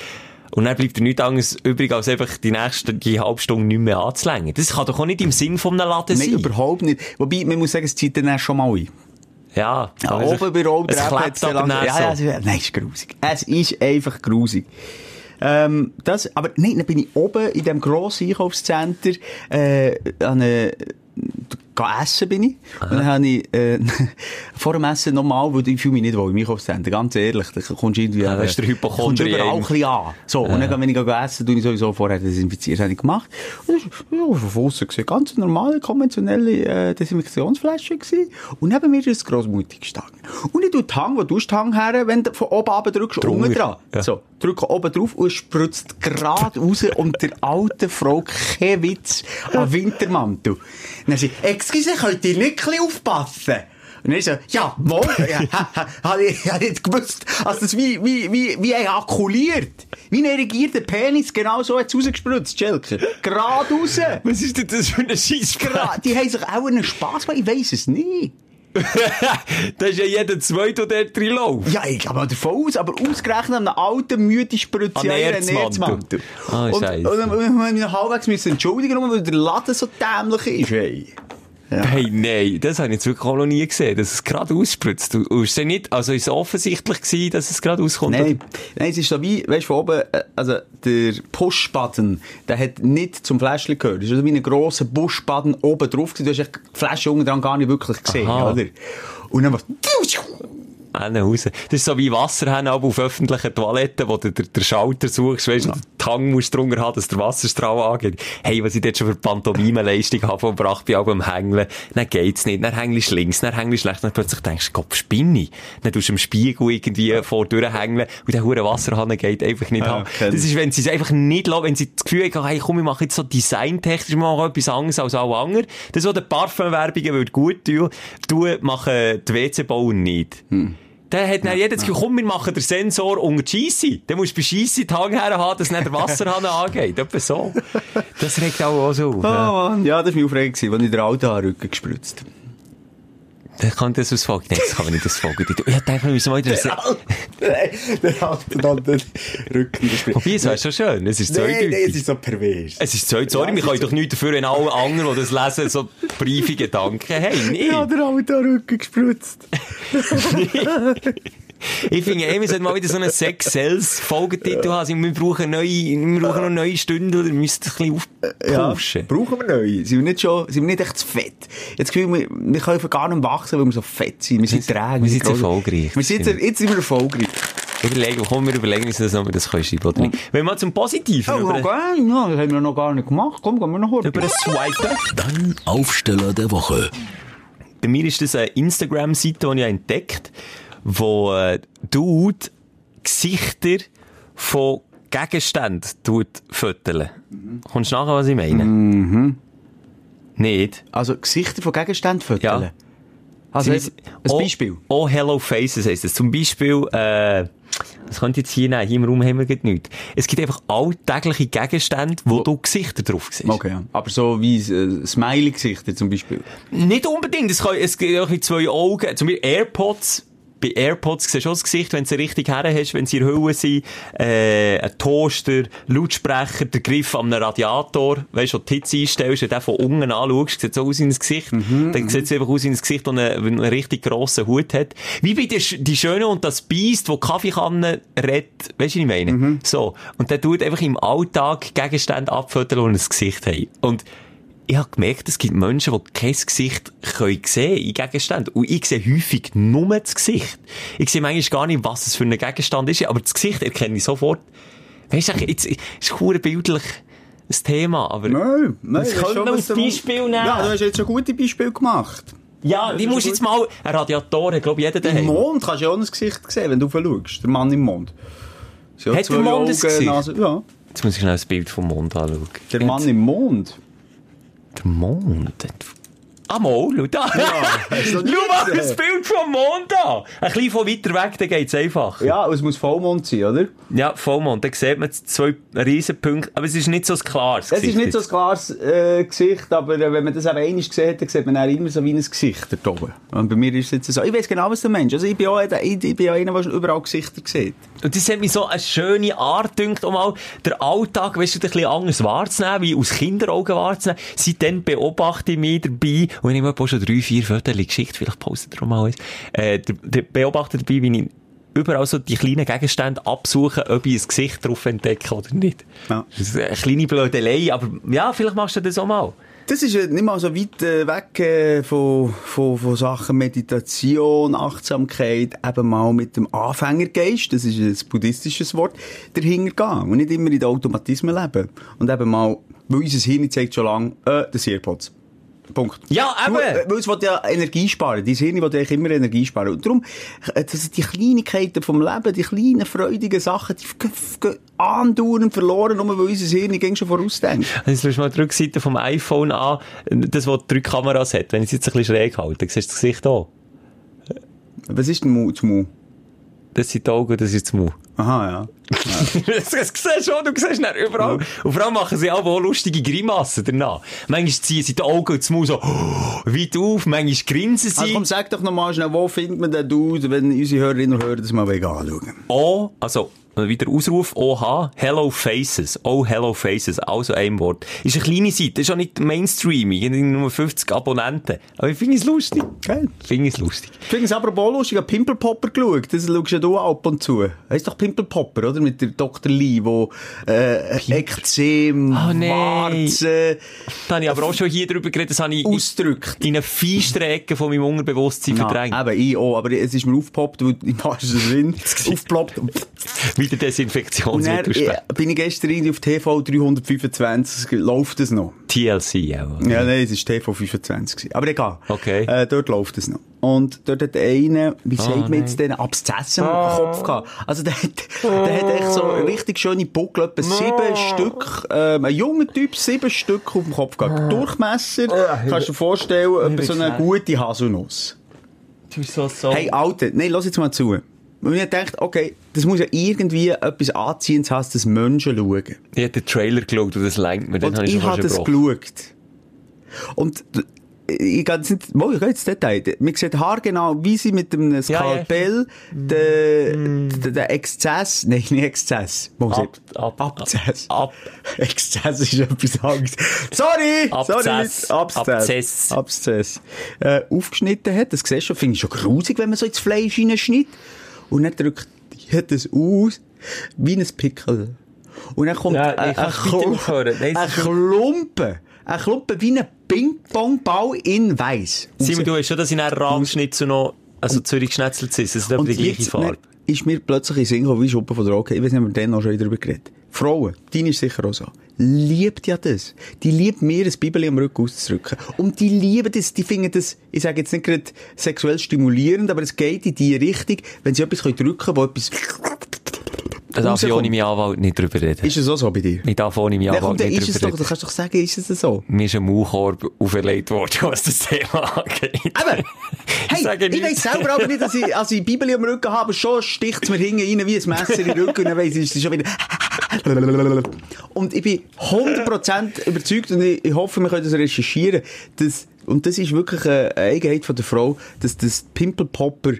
Und dann bleibt dir nichts anderes übrig, als einfach die nächste die halbe Stunde nicht mehr anzulängen. Das kann doch auch nicht im Sinn von einem Laden Nein, sein. überhaupt nicht. Wobei, man muss sagen, es zieht dann schon mal ein. Ja, Ja, aber oben bei Rot es klebt aber ja, dann ja, so. es ist- Nein, es ist grusig. Es ist einfach grusig. Ähm, das, aber nein, dann bin ich oben in dem grossen Einkaufscenter, äh, an eine, essen bin ich. Und dann habe ich, äh, vor dem Essen nochmal, weil ich fühle mich nicht wohl im Einkaufscenter, ganz ehrlich. Da kommst du irgendwie, Ja, das ist der äh, kommst Hypochondrie überall ein bisschen an. So, und dann, wenn ich essen, tue ich sowieso vorher desinfiziert, das habe ich gemacht. Und das war, ja, von aussen gesehen, ganz normale, konventionelle, äh, Desinfektionsflasche gewesen. Und neben mir ist ein grossmutig gestanden. Und ich tue den Hang, wo du den Hang her, wenn du von oben runter drückst, unten dran. Ja. So, drücke oben drauf und spritzt gerade raus und der alten Frau kein Witz an Wintermantel. Dann sie, excuse, könnt ihr nicht aufpassen? Und ich so, ja, wohl, ja, ha- ha- habe ich, hab ich gewusst, also das wie, wie, wie, wie ejakuliert. Wie ein erigierter Penis, genau so hat es rausgespritzt, Schelker. Gerade raus. Was ist denn das für ein Scheiss? Gerade, die haben sich auch einen Spass gemacht, ich weiss es nicht. das ist ja jeder Zweite, der dort drin läuft. Ja, ich gehe mal davon aus, aber ausgerechnet an einem alten, müden ihren Erzmantel. Erzmantel. Ah, und, Scheisse. und dann müssen wir mich halbwegs müssen entschuldigen, nur weil der Laden so dämlich ist, hey. Ja. Hey, nein, das habe ich jetzt wirklich auch noch nie gesehen, dass es gerade ausspritzt. Du, ist es nicht, also ist es offensichtlich gewesen, dass es gerade auskommt? Nein, nein, es ist so wie, weißt du, von oben, äh, also der Push-Button, der hat nicht zum Fläschchen gehört. Das ist also wie ein grosser Push-Button oben drauf gewesen. Du hast die Flasche unten dran gar nicht wirklich gesehen, Aha. oder? Und dann was, Raus. Das ist so wie Wasserhähne auf öffentlichen Toiletten, wo du den, den Schalter suchst, weißt du, ja. den Tang musst drunter haben, dass der Wasserstrahl angeht. Hey, was ich dort schon für Pantomime-Leistung habe vollbracht bei allem Hängeln, dann geht's nicht, dann hängelst du links, dann hängelst du rechts, dann plötzlich denkst du, Gott, spinne. Dann tust du im Spiegel irgendwie vor durchhängeln und der hure Wasserhahn geht einfach nicht Ja, an. kenn Das ist, wenn sie es einfach nicht lassen, wenn sie das Gefühl haben, hey, komm, ich mache jetzt so designtechnisch mal etwas anderes als alle anderen. Das, was der Parfumwerbungen würde gut tun, tun, machen die WC-Bauer nicht. Dann hat dann jeder das Gefühl, komm, wir machen den Sensor unter die Scheisse. Dann musst du bei Scheisse die Hang her haben, dass nicht der Wasserhahn angeht. Etwa so. Das regt auch, auch so auf. Oh ja. Mann, ja, das war mir aufregend, als ich den alten Rücken gespritzt Dann kann das aus Folge. Nein, das kann man nicht aus Folge. Ich dachte, wir müssen mal wieder... Der alte alte Rücken gespritzt. Wobei, es wäre schon schön. Es ist Nein, nein, es zweideutig. ist so pervers. Es ist zwei, sorry, Ja, wir können doch nichts dafür, wenn alle anderen, die das lesen, so briefe Gedanken haben. Nee. Ja, der alte Rücken gespritzt. Ich finde, ey, wir sollten mal wieder so einen Sex-Sales-Folgetitel haben. Also, Wir brauchen neue, wir brauchen noch neue Stunden oder wir müssen ein bisschen aufpushen. brauchen wir neu. Sind wir nicht schon, sind wir nicht echt zu fett? Jetzt Gefühl, wir, wir können gar nicht wachsen, weil wir so fett sind. Wir sind träge. wir sind erfolgreich. Wir sind, jetzt sind wir erfolgreich. Überlegen, komm, wir überlegen uns das, wir das schreiben oder nicht. Wenn wir zum Positiven Oh, über, okay. ja, das haben wir noch gar nicht gemacht. Komm, gehen wir noch hoch. über das Swipen. Dein Aufsteller der Woche. Bei mir ist das eine Instagram-Seite, die ich entdeckt wo äh, Dude Gesichter von Gegenständen tut föteln. Kommst du nachher, was ich meine? Mhm. Nicht? Also, Gesichter von Gegenständen föteln. Ja. Also, ein oh, Beispiel. Oh, Hello Faces heisst es. Zum Beispiel, äh, was könnte ich jetzt hier nehmen? Hier im Raum haben wir nichts. Es gibt einfach alltägliche Gegenstände, wo, du Gesichter drauf siehst. Okay, ja. Aber so wie äh, Smiley-Gesichter zum Beispiel. Nicht unbedingt. Es, kann, es gibt auch zwei Augen. Zum Beispiel AirPods bei AirPods siehst du auch das Gesicht, wenn du sie richtig her hast, wenn sie in Hülle sind, äh, ein Toaster, Lautsprecher, der Griff am Radiator, weißt du, die Hitze einstellst, wenn du den von unten anschaust, sieht so aus in das Gesicht, dann sieht es einfach aus in das Gesicht, das einen, einen richtig grossen Hut hat. Wie bei der, die Schöne und das Biest, wo Kaffeekanne redet, weißt du, was ich meine? So. Und der tut einfach im Alltag Gegenstände abfüttern, die ein Gesicht haben. Und ich habe gemerkt, es gibt Menschen, die kein Gesicht können sehen in Gegenständen. Und ich sehe häufig nur das Gesicht. Ich sehe manchmal gar nicht, was es für ein Gegenstand ist, aber das Gesicht erkenne ich sofort. Weißt du, jetzt ist hure bildlich ein Thema, aber... Nein, nein. Das wir was als Beispiel nehmen. Ja, du hast jetzt schon gute Beispiele gemacht. Ja, ich muss jetzt mal... Ein Radiator hat, glaube ich, jeder Im daheim. Mond kannst du ja auch ein Gesicht sehen, wenn du schaust. Der Mann im Mond. Hat der Mond ein Augen, Gesicht? Nase- ja. Jetzt muss ich schnell das Bild vom Mond anschauen. Der Mann im Mond. Der Mond? Ah, mal, schau da. du schau mal das Bild vom Mond an. Ein bisschen von weiter weg, dann geht's einfach. Ja, es muss Vollmond sein, oder? Ja, Vollmond, da sieht man zwei Riesenpunkte, aber es ist nicht so ein klares Es ist Gesicht nicht so ein klares äh, Gesicht, aber äh, wenn man das eben einmal gesehen hat, dann sieht man dann immer so wie ein Gesicht da oben. Und bei mir ist es jetzt so. Ich weiß genau, was du meinst. Also ich bin auch, ich, ich bin auch einer, der überall Gesichter sieht. Und das hat mich so eine schöne Art dünkt, um mal den Alltag, weißt du, ein bisschen anders wahrzunehmen, wie aus Kinderaugen wahrzunehmen. Seitdem beobachte ich mich dabei, und ich habe auch schon drei, vier Fotos geschickt, vielleicht postet ihr auch mal eins, äh, der, der beobachte dabei, wie ich überall so die kleinen Gegenstände absuche, ob ich ein Gesicht drauf entdecke oder nicht. Ja. Das ist eine kleine Blödelei, aber ja, vielleicht machst du das auch mal. Das ist äh, nicht mal so weit äh, weg äh, von, von, von Sachen Meditation, Achtsamkeit, eben mal mit dem Anfängergeist, das ist ein buddhistisches Wort, dahinter gehen und nicht immer in den Automatismen leben. Und eben mal, weil unser Hirn zeigt schon lange, äh, das Airpods. Punkt. Ja, eben. Äh, Weil es will ja Energie sparen. Dein Hirn will eigentlich immer Energie sparen. Und darum, sind die Kleinigkeiten vom Leben, die kleinen, freudigen Sachen, die gehen- andauernd verloren, nur weil unser Hirn gegen schon vorausdenkt. Jetzt schaust du mal die Rückseite vom iPhone an, das, was drei Kameras hat. Wenn ich es jetzt ein bisschen schräg halte, siehst du das Gesicht auch. Was ist denn Mu Mu? Das sind die Augen, das ist das Maul. Aha, ja. das, das siehst du schon, du siehst nicht überall. Und vor allem machen sie auch lustige Grimassen danach. Manchmal ziehen sie die Augen und das Maul so weit auf, manchmal grinsen sie. Also komm, sag doch nochmal schnell, wo findet man den Dude, wenn unsere Hörerinnen und Hörer das mal anschauen? O, also, wieder Ausruf, OH, Hello Faces. Oh, Hello Faces. Also ein Wort. Ist eine kleine Seite, ist auch nicht Mainstream. Ich habe nur 50 Abonnenten. Aber ich finde es lustig. Geil. Finde es lustig. Ich finde es aber auch lustig, ich habe Pimple Popper geschaut. Das schaust du ab und zu. Heißt doch Pimple Popper, oder? Mit der Dr. Lee, wo, äh, Ekzem, Oh, nee. Warzen, Da habe ich aber auch schon hier drüber geredet, das habe ich ausdrückt. in eine feinsten Ecke von meinem Unterbewusstsein verdrängt. Eben, ich auch. Aber es ist mir aufgepoppt, weil im wahrsten Sinn aufgepoppt. Und dann Desinfektionsmittel äh, bin ich gestern irgendwie auf TV 325, läuft es noch. TLC, ja. Ja, nein, es war TV 25. gewesen. Aber egal. Okay. Äh, dort läuft es noch. Und dort hat einer, wie sagt man jetzt, den Abszessen im Kopf gehabt. Also der hat, der hat echt so richtig schöne Buckel, etwa sieben Stück, ähm, ein junger Typ, sieben Stück auf dem Kopf gehabt. Durchmesser, kannst du dir vorstellen, etwa so eine gute Haselnuss. Du bist so, so. Hey, Alter, nein, lass jetzt mal zu. Und ich dachte, okay, das muss ja irgendwie etwas Anziehendes haben, dass Menschen schauen. ich habe den Trailer geschaut und das lenkt mir, den Und habe ich habe das gebrochen. geschaut. Und d- ich gehe jetzt nicht, mal, ich gehe ins Detail. Man sieht haargenau, wie sie mit dem Skalpell den, den, den Exzess, nein, nicht Exzess. Mal, Ab- ab- Abzess. ab- Exzess ist etwas anderes. Sorry! Abzess. Sorry, Abzess. Abzess. Abzess. Äh, aufgeschnitten hat, das siehst du schon, finde ich schon grusig, wenn man so ins Fleisch hineinschneidet. Und dann drückt hat es aus wie ein Pickel. Und dann kommt Ja, ein, ein, bitte Klump- aufhören. Nein, es ein ist Klumpen. Ein Klumpen wie ein Ping-Pong-Ball in weiss. Simon, du hast schon, dass ich einen Rahmschnitzel noch, also Zürich geschnetzelt sind, das ist die gleiche Farbe. ist mir plötzlich in den Sinn gekommen, wie Schuppen von der Augen. Ich weiß nicht, ob wir dann noch schon darüber geredet Frauen, deine ist sicher auch so, liebt ja das. Die liebt mir ein Bibel am Rücken auszudrücken. Und die lieben das, die finden das, ich sage jetzt nicht gerade sexuell stimulierend, aber es geht in die Richtung, wenn sie etwas drücken können, wo etwas... Da darf ich ohne meinen Anwalt nicht drüber reden. Ist es auch so bei dir? Ich darf ohne meinen Anwalt nicht drüber doch, du reden. kannst doch sagen, ist es so. Mir ist ein Maulkorb auferlegt worden, was das Thema angeht. Eben. Hey, ich nichts. weiss selber aber nicht, dass ich, als ich die Bibel am Rücken habe, schon sticht es mir hinten rein wie ein Messer in den Rücken und dann weiss ich, es ist schon wieder... Und ich bin 100% überzeugt und ich, ich hoffe, wir können das recherchieren, dass, und das ist wirklich eine Eigenheit von der Frau, dass das Pimple Popper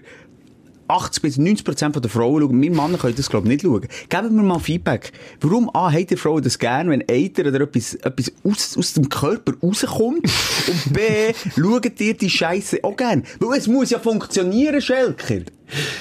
80 bis 90 Prozent der Frauen schauen. Wir Männer können das, glaube ich, nicht schauen. Geben wir mal Feedback. Warum, A, habt ihr Frauen das gern, wenn Eiter oder etwas, etwas aus, aus dem Körper rauskommt? Und B, schaut ihr die Scheiße auch gern? Weil es muss ja funktionieren, Schelker.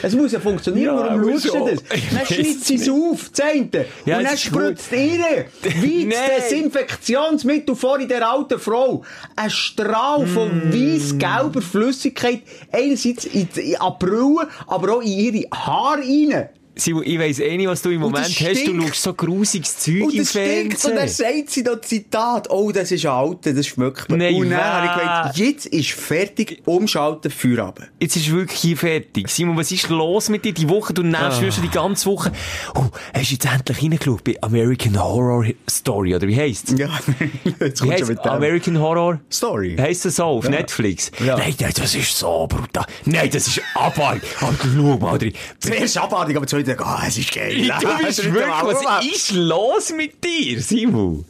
Es muss ja funktionieren, Ja, warum schaust du das? Dann schnitzt sie es auf, zehnte. Ja, und es dann spritzt ihr, Nein. Desinfektionsmittel vor in der alten Frau, ein Strahl von Mm. weiss-gelber Flüssigkeit, einerseits in die April, aber auch in ihre Haare rein. Simon, ich weiss eh nicht, was du im Moment hast. Du schaust so grusiges Zeug Und im stinkt, und dann Fernsehen. sagt sie noch Zitat, oh, das ist alter, das schmeckt mir. Nein, und dann habe ich gedacht, jetzt ist fertig, umschalten, Feierabend. Jetzt ist wirklich fertig. Simon, was ist los mit dir die Woche? Du nervst ah. schon die ganze Woche. Oh, hast du jetzt endlich reingeschaut bei American Horror Story, oder wie heisst's? Ja, jetzt Wie kommt heisst schon mit dem. American Horror? Story. Heisst das so auf Ja. Netflix? Ja. Nein, nein, das ist so brutal. Nein, das ist abartig. Aber schau mal. Zuerst abartig, aber zweitens, ah, es ist geil. Du bist wirklich, was ist los mit dir, Simon?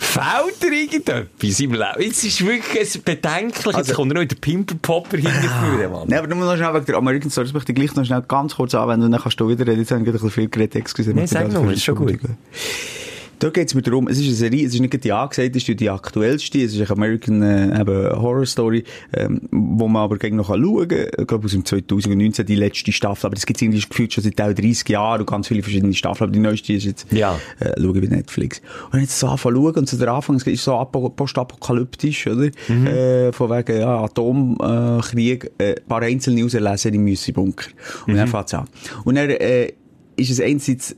Fällt dir irgendetwas im Leben? Jetzt ist wirklich es bedenklich. Jetzt Also- kommt noch der Pimpelpopper hinterführen, Mann. Nein, aber nur noch schnell wegen der American Story, das möchte ich gleich noch schnell ganz kurz anwenden und dann kannst du wieder reden. Jetzt habe ich gerade ein bisschen viel geredet, excuse. Nee, sag nur, ist schon gut. Da geht es mir darum, es ist eine Serie, es ist nicht die angesagt, es ist die aktuellste, es ist eine American äh, eben Horror Story, ähm, wo man aber gegen noch schauen kann. Ich glaube, aus dem 2019 die letzte Staffel, aber das gibt es irgendwie gefühlt schon seit auch 30 Jahren und ganz viele verschiedene Staffeln, aber die neueste ist jetzt, Ja. äh, schaue ich bei Netflix. Und jetzt so anfangen zu schauen, und zu der Anfang, es ist so apo- postapokalyptisch, oder? Mhm. Äh, von wegen, ja, Atomkrieg, äh, ein paar einzelne rauslesen im Müsli-Bunker. Und Mhm. dann fängt es an. Und dann, äh, ist es einerseits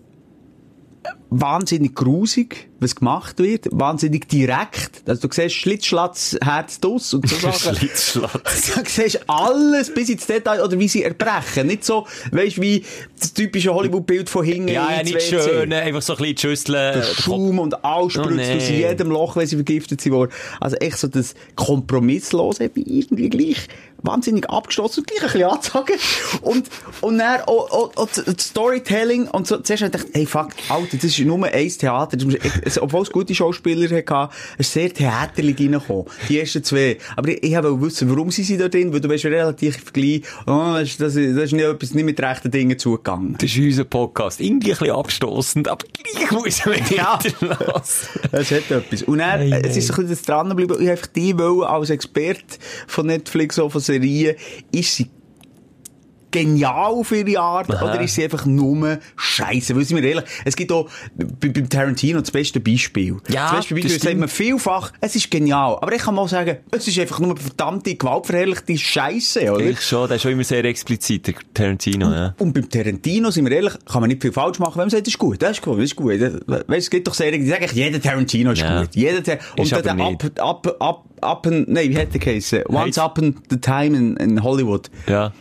wahnsinnig grusig, was gemacht wird, wahnsinnig direkt. Also du siehst Schlitzschlatz, Herz, Duss und so Sachen. Schlitzschlatz. Du siehst alles bis ins Detail, oder wie sie erbrechen. Nicht so, weißt wie das typische Hollywood-Bild von hinten Ja, ja, nicht schön, einfach so ein bisschen die Schüssel. Der äh, Schaum und alles Oh, spritzt aus nee. jedem Loch, wenn sie vergiftet sind. Also echt so das Kompromisslose, eben irgendwie gleich wahnsinnig abgeschlossen und gleich ein bisschen anzusagen. Und, und dann auch, auch, auch das Storytelling und so. Zuerst habe ich gedacht, hey fuck, Alter, das ist nur ein Theater. Das obwohl es gute Schauspieler hatte, ist sehr theaterlich reingekommen. Die ersten zwei. Aber ich, ich wollte wissen, warum sie sind da drin, weil du ja relativ vergleich, oh, das, ist- das, ist- das ist nicht etwas nicht mit rechten Dingen zugegangen. Das ist unser Podcast. Irgendwie ein bisschen abstossend, aber gleich muss man Ja. lassen. Es hat etwas. Und dann, äh, es ist ein bisschen das dranbleiben. Ich einfach die wollen, als Experte von Netflix, so von Serien, ist sie genial auf ihre Art, Aha. oder ist sie einfach nur Scheiße? Weil, sind wir ehrlich, es gibt auch bei, beim Tarantino das beste Beispiel. Ja, das beste Beispiel das sagt man vielfach, es ist genial. Aber ich kann mal sagen, es ist einfach nur verdammte, gewaltverherrliche Scheiße, oder? Ich schon, der ist schon immer sehr explizit, der Tarantino, ja. Und beim Tarantino, sind wir ehrlich, kann man nicht viel falsch machen, wenn man sagt, das ist gut, das ist gut, das ist gut. Weißt, es gibt doch Serien, die sagen, jeder Tarantino ist Ja. gut. Jeder Tar und Ist dann aber der nicht. up, and, nein, wie hat der geheißen? Once Upon the Time in, in Hollywood. Ja.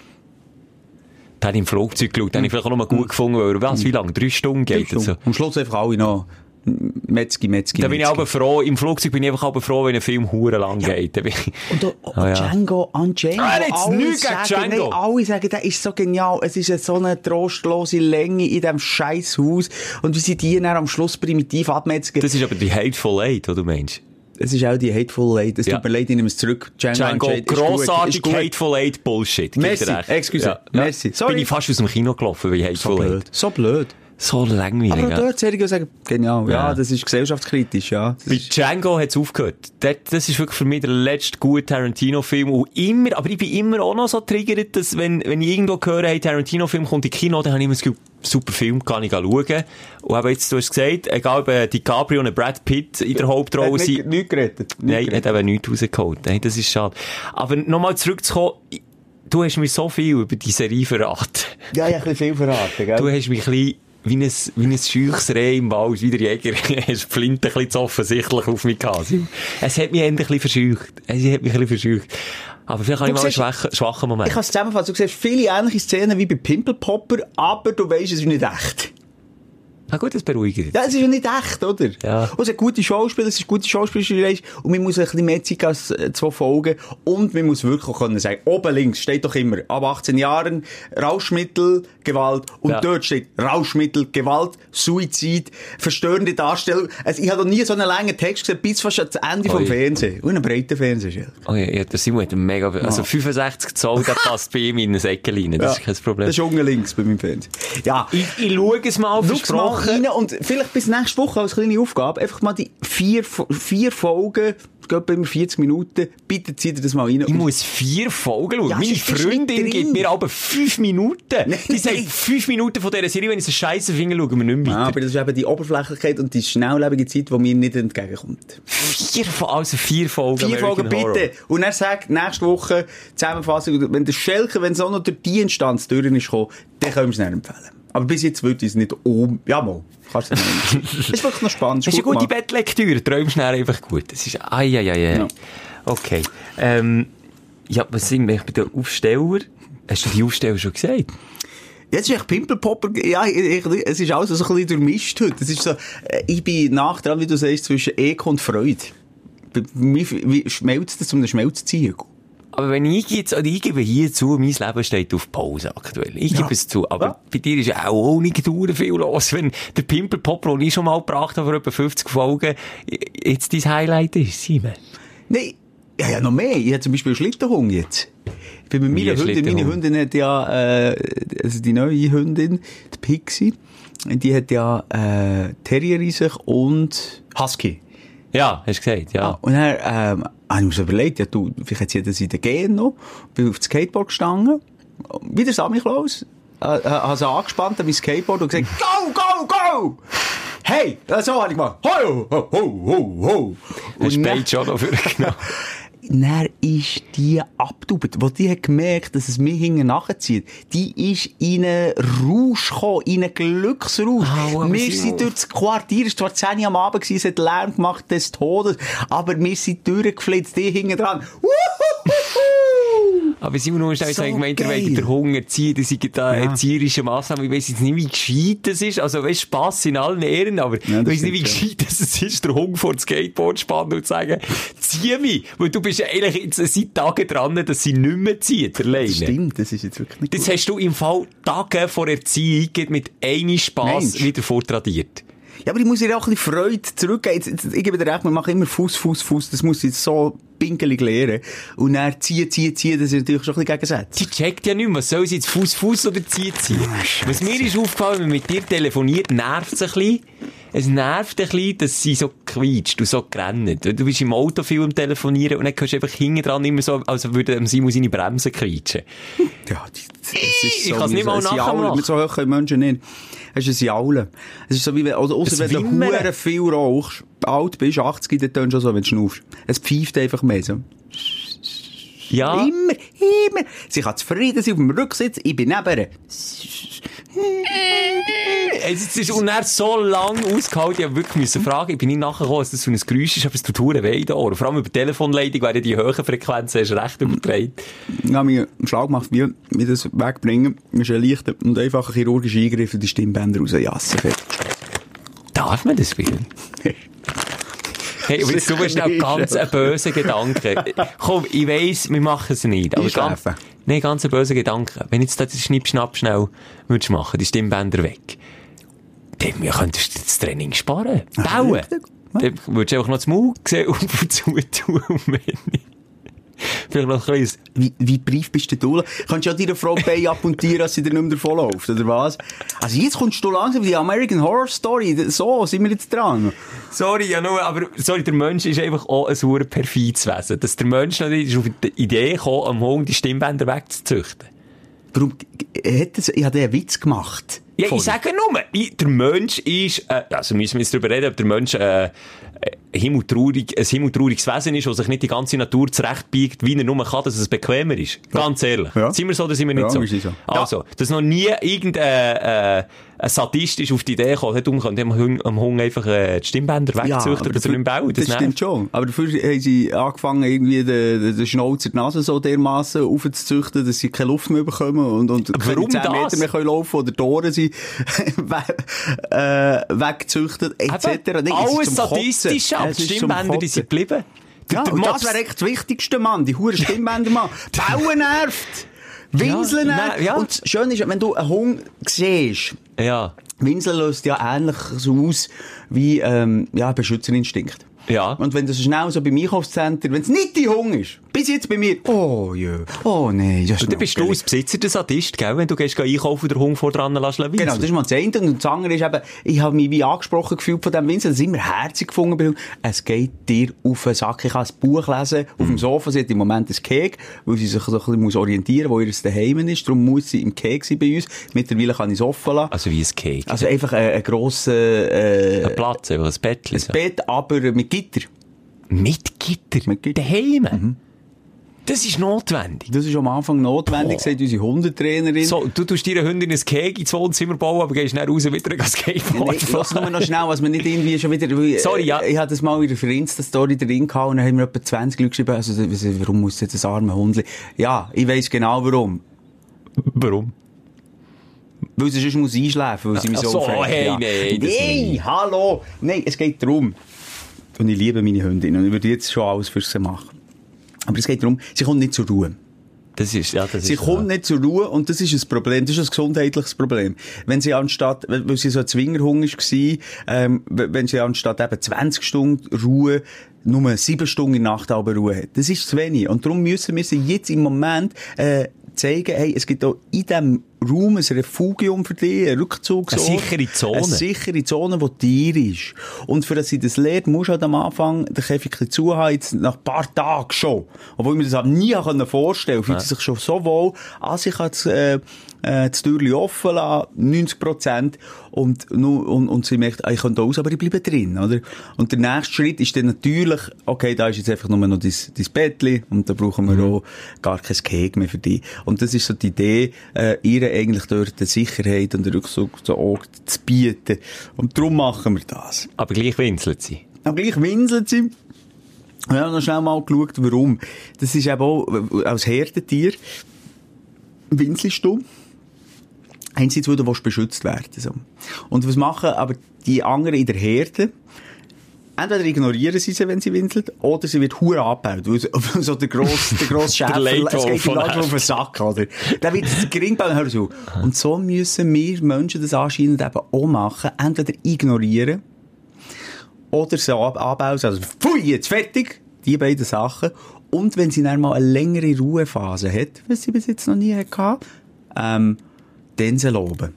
Da hat ich im Flugzeug geschaut, den habe ich vielleicht auch noch mal gut gefunden, weil er, was, wie lange? Drei Stunden geht So. so. Am Schluss einfach alle noch Metzgi, Metzgi, Da bin ich aber froh, im Flugzeug bin ich einfach aber froh, wenn ein Film hure lang geht. Da bin ich- Und auch, auch Ah, ja. Django Unchained. Ah, jetzt alle nichts gegen sagen, Django. Nein, alle sagen, der ist so genial. Es ist eine so eine trostlose Länge in diesem scheiß Haus. Und wie sie die dann am Schluss primitiv abmetzen. Das ist aber die Hateful Eight, die du meinst. Es ist auch die Hateful Eight. Es Ja. tut mir leid, ich nehme es zurück. Django, Unchained grossartig. Hateful Eight Bullshit. Merci, excuse, merci. Sorry. Bin ich fast aus dem Kino gelaufen, So Hateful Eight. blöd. So blöd. So langweilig. Aber ja. dort Serien sagen, genial. Ja, Ja. das ist gesellschaftskritisch, ja. Das Bei ist, Django hat's aufgehört. Das, das ist wirklich für mich der letzte gute Tarantino-Film. Und immer, aber ich bin immer auch noch so triggert, dass wenn, wenn ich irgendwo höre, hey, Tarantino-Film kommt in Kino, dann habe ich immer das Gefühl, super Film, kann ich schauen. Und aber jetzt, du hast gesagt, egal ob äh, DiCaprio und Brad Pitt in der Hauptrolle hat sind, nicht, nicht gerettet. Nicht Nein, gerettet. hat eben nichts rausgeholt. Nein, das ist schade. Aber nochmal zurückzukommen, du hast mir so viel über die Serie verraten. Ja, ich habe ein bisschen viel verraten, gell? Du hast mich ein bisschen wie ein, wie ein scheuches Reh im Wald, wie der Jäger, die Flinte ein bisschen zu offensichtlich auf mich gehabt. Es hat mich endlich ein bisschen verscheucht. Es hat mich ein bisschen verscheucht. Aber vielleicht habe ich mal einen schwachen, schwachen Moment. Ich kann es zusammenfassen. Du siehst viele ähnliche Szenen wie bei Pimple Popper, aber du weißt, es ist nicht echt. Ah gut, das beruhigt. Ja, es ist ja nicht echt, oder? Ja. Und es sind gute Schauspieler, es ist gute Schauspielerleistung und man muss ein bisschen mehr Zeit als äh, zwei Folgen und man muss wirklich auch können sagen, oben links steht doch immer, ab 18 Jahren, Rauschmittel, Gewalt und Ja. dort steht Rauschmittel, Gewalt, Suizid, verstörende Darstellung. Also ich habe noch nie so einen langen Text gesehen, bis fast ans Ende vom Ui. Fernsehen. Und einen breiten Fernseher. Oh ja, ja, der Simon hat einen mega, also 65 Zoll, der passt bei ihm in eine Säcke rein. Das ist kein Problem. Das ist unten links bei meinem Fernseher. Ja. Ich, ich schaue es mal, Schau's mal versprochen. rein und vielleicht bis nächste Woche als kleine Aufgabe einfach mal die vier, vier Folgen, geht bei immer 40 Minuten, bitte zieht ihr das mal rein. Ich muss vier Folgen schauen. Ja, Meine Freundin gibt mir aber fünf Minuten. Die sagt, fünf Minuten von dieser Serie, wenn ich so scheiße finde, schauen wir nicht mehr weiter. aber das ist eben die Oberflächlichkeit und die schnelllebige Zeit, die mir nicht entgegenkommt. Vier, also vier Folgen. Vier Folgen American bitte. Und er sagt, nächste Woche Zusammenfassung, wenn der Schelker, wenn auch noch durch die Instanz durch ist gekommen, dann können wir es nicht empfehlen. Aber bis jetzt würde ich es nicht um, ja mal, kannst du es nicht. Das ist wirklich noch spannend. Das ist eine gute. Bettlektüre. Träumst schnell einfach gut. Das ist, ai, ai, ai, ai. Ja. Okay. Ähm, ja, was sind wir bei den Aufsteller? Hast du die Aufsteller schon gesagt? Jetzt ist echt Pimpelpopper, ja, ich, ich, es ist alles so ein bisschen durchmischt heute. Es ist so, äh, ich bin nach dran, wie du sagst, zwischen Ekel und Freude. Mir wie schmelzt das zum Schmelzziegel. Aber wenn ich jetzt, oder ich gebe hier zu, mein Leben steht auf Pause aktuell. Ich Ja. gebe es zu. Aber Ja. bei dir ist ja auch ohne Gedauer viel los. Wenn der Pimpelpopper, den ich schon mal gebracht habe, vor etwa 50 Folgen, jetzt dein Highlight ist, Simon. Nein, ja, ja, noch mehr. Ich habe zum Beispiel einen Schlittenhund jetzt. Ich bin mit meiner ein Hündin, meine? Hündin hat ja, äh, also die neue Hündin, die Pixie, die hat ja, äh, Terrier in sich und Husky. Ja, hast du gesagt, ja. Und dann, ähm, habe ich mir so überlegt, ja, du, vielleicht hat sie das in den Gehen noch, bin auf das Skateboard gestanden, wie der Sammy Klaus, äh, äh, habe sie angespannt an mein Skateboard und gesagt, go, go, go! Hey, äh, so habe ich gemacht, ho, ho, ho, ho, ho. Hast du schon noch vorgenommen? dann ist die abgetaubt. Wo die hat gemerkt, dass es mir hinten nachzieht, die ist in einen Rausch gekommen, in einen Glücksrausch. Au, aber wir sind durch das Quartier, es war 10 Uhr am Abend, es hat Lärm gemacht des Todes, aber wir sind durchgeflitzt, die hinten dran. Wuhuhuhu! Aber Simon, du musst auch So sagen, gemeint, ihr geil. wollt den Hunger ziehen, das sind da Ja. erzieherische Massnahmen. Ich weiss jetzt nicht, wie gescheit das ist. Also, weißt, Spass in allen Ehren, aber Ja, ich weiss nicht, wie gescheit das ist, der Hunger vor das Skateboard spannen und zu sagen, zieh mich! Weil du bist ja eigentlich jetzt seit Tagen dran, dass sie nicht mehr zieht, alleine. Das stimmt, das ist jetzt wirklich nicht Das gut. hast du im Fall Tage vor Erziehung mit einem Spass Mensch. wieder vortradiert. Ja, aber ich muss ihr auch ein bisschen Freude zurückgeben. Jetzt, jetzt, ich gebe dir recht, man macht immer Fuß, Fuß, Fuß. Das muss ich jetzt so pinkelig lernen. Und dann ziehen, ziehen, ziehen, das ist natürlich schon ein bisschen gegensätzlich. Sie checkt ja nicht mehr, soll sie jetzt Fuß Fuß oder ziehen ziehen? Was mir ist aufgefallen, wenn man mit dir telefoniert, nervt es ein bisschen. Es nervt ein bisschen, dass sie so quietscht und so rennt. Du bist im Auto viel am Telefonieren und dann hörst du einfach hinten dran immer so, als würde Simon seine Bremsen quietschen. Ja, das ist Ich kann's nicht mal Jaulen. nachmachen. Mit so hoch können Menschen nicht. Es ist ein Jaulen. Es ist so wie ausser Ein wenn du Wimmern. hure viel rauchst, alt bist, 80, dann tönst du so, wenn du schnaufst. Es pfeift einfach mehr so. Ja. Immer, immer. Sie kann zufrieden sein auf dem Rücksitz, ich bin neben ihr. Es ist und er so lang ausgehalten, ich hab wirklich müssen fragen, ich bin nicht nachgekommen, was das für ein Geräusch ist, aber es tut hure weh in Ohren. Vor allem über die Telefonleitung werden die hohen Frequenzen erst recht übertragen. Ich habe mir einen Schlag gemacht, wie, wie das wegbringen. Ist ein leichter und einfacher chirurgischer Eingriff und die Stimmbänder rausjassen. Darf man das wieder? Hey, aber jetzt, du bist auch ganz ein böser Gedanke. Komm, ich weiss, wir machen es nicht. Aber ganz. Nein, ganz ein böser Gedanke. Wenn jetzt da den Schnipp-Schnapp schnell würdest machen, die Stimmbänder weg, dann wir könntest du das Training sparen. Bauen. richtig. Ja. Dann würdest du einfach noch das Maul sehen und zu tun. Vielleicht noch ein kleines Wie, wie brief bist denn du? Kannst du ja deiner Frau Bein abmontieren, dass sie dir nicht mehr davonläuft, oder was? Also jetzt kommst du langsam die American Horror Story. So sind wir jetzt dran. Sorry, ja nur, aber, sorry, der Mensch ist einfach auch ein sauer perfides Wesen. Dass der Mensch noch nicht auf die Idee gekommen, am Hund die Stimmbänder wegzuzüchten. Warum, hat das, ich habe einen Witz gemacht. Ja, ich sage nur, der Mensch ist, äh, also müssen wir jetzt darüber reden, ob der Mensch, äh, äh, himmeltraurig, ein himmeltrauriges Wesen ist, das sich nicht die ganze Natur zurechtbiegt, wie er nur kann, dass es bequemer ist. Ganz ehrlich. Ja. Sind wir so oder sind wir nicht Ja, so? so. Also, dass noch nie irgendein, äh, ein Sadist ist auf die Idee gekommen, darum könnte Hund, am Hund einfach äh, die Stimmbänder wegzüchten aber oder im Bau. Das, stimmt schon. Aber dafür haben sie angefangen, irgendwie den, den, Schnauzer die Nase so dermassen aufzuzüchten, dass sie keine Luft mehr bekommen und, und Warum keine 10 das? Meter mehr können laufen oder die Ohren sind we- äh, weggezüchtet, etc. Ist Alles sadistisch, aber die Stimmbänder, die sind geblieben. Ja, Der und das wäre echt das Wichtigste, Mann. Die hure Stimmbänder, Mann. Bauen nervt. Winseln Ja, nein, ja. Und das Schöne ist, wenn du einen Hund siehst, Ja. Winseln löst ja ähnlich so aus wie, ähm, ja, Beschützerinstinkt. Ja. Und wenn das schnell so beim Einkaufscenter, wenn es nicht dein Hunger ist, bis jetzt bei mir, oh ja, oh nein, das Und dann bist du als Besitzer der Sadist, gell? Wenn du gehst geh einkaufen und der Hund vor dran lässt winseln. Genau, das ist mal das eine. Und das andere ist eben, ich habe mich wie angesprochen gefühlt von diesem Winseln. Das ist immer herzig gefunden. Hunden. Es geht dir auf den Sack. Ich kann ein Buch lesen auf dem Sofa. Sie hat im Moment ein Keg, weil sie sich so ein bisschen muss orientieren muss, wo ihr Daheim ist. Darum muss sie im Keg sein bei uns. Mittlerweile kann ich es offen lassen. Also wie ein Cake. Also einfach ein, ein grosser, äh, ein Platz, einfach ein Bettchen. ein. Bett, aber mit Gitter. Mit Gitter. Mit Gitter. Daheim. Das ist notwendig. Das ist am Anfang notwendig, sagt unsere Hundetrainerin. So, du tust deiner Hündin ein Cake ins Wohnzimmer bauen, aber gehst dann raus wieder ein Skateboard Nee, lass nur noch schnell, was wir nicht irgendwie schon wieder... Sorry, ja. Ich hatte das mal wieder für Insta-Story drin gehabt und dann haben wir etwa 20 Leute geschrieben, also, warum muss jetzt das arme Hundli... Ja, ich weiss genau warum. Warum? Weil sie sonst muss einschläfen, weil sie mich so so, aufregt. hey, nee, das Nee, nicht. hallo! Nein, es geht darum. Und ich liebe meine Hündin und ich würde jetzt schon alles für sie machen. Aber es geht darum, sie kommt nicht zur Ruhe. Das ist, ja, das Sie ist, kommt nicht zur Ruhe und das ist ein Problem, das ist ein gesundheitliches Problem. Wenn sie anstatt, weil sie so ein Zwingerhung war, ähm, wenn sie anstatt eben 20 Stunden Ruhe nur 7 Stunden in der Nacht aber Ruhe hat. Das ist zu wenig. Und darum müssen wir sie jetzt im Moment äh, zeigen, hey, es gibt auch in diesem Raum ein Refugium für dich, ein Rückzugsort. Eine sichere Zone. Eine sichere Zone, die dir ist. Und für dass sie das lernt, musst du halt am Anfang den Käfig ein zuhaben, jetzt nach ein paar Tagen schon. Obwohl ich mir das aber nie können vorstellen fühlt sie sich schon so wohl an sich das, äh, äh, das Türchen offen lassen, 90 Prozent, und, und, und sie merkt, ah, ich kann da raus, aber ich bleibe drin, oder? Und der nächste Schritt ist dann natürlich, okay, da ist jetzt einfach nur noch dein, dein Bettchen, und da brauchen wir auch gar kein Keg mehr für dich. Und das ist so die Idee, äh, eigentlich dort eine Sicherheit und Rückzug zu, auch zu bieten. Und darum machen wir das. aber gleich winselt sie. Aber gleich winseln sie. Wir haben noch schnell mal geschaut, warum. Das ist eben auch, als Herdentier, winselst du, einerseits, weil du willst beschützt werden so. Und was machen aber die anderen in der Herde? Entweder ignorieren sie sie, wenn sie winselt, oder sie wird hure abgebaut. Weil so- so der grosse, der grosse Schäfer, es geht ihm langsam auf den Sack, oder? Der wird gering bauen, hör zu. Und so müssen wir Menschen das anscheinend eben auch machen. Entweder ignorieren, oder so ab abbauen, also pfui, jetzt fertig, die beiden Sachen. Und wenn sie dann mal eine längere Ruhephase hat, was sie bis jetzt noch nie hatte, ähm, dann sie loben.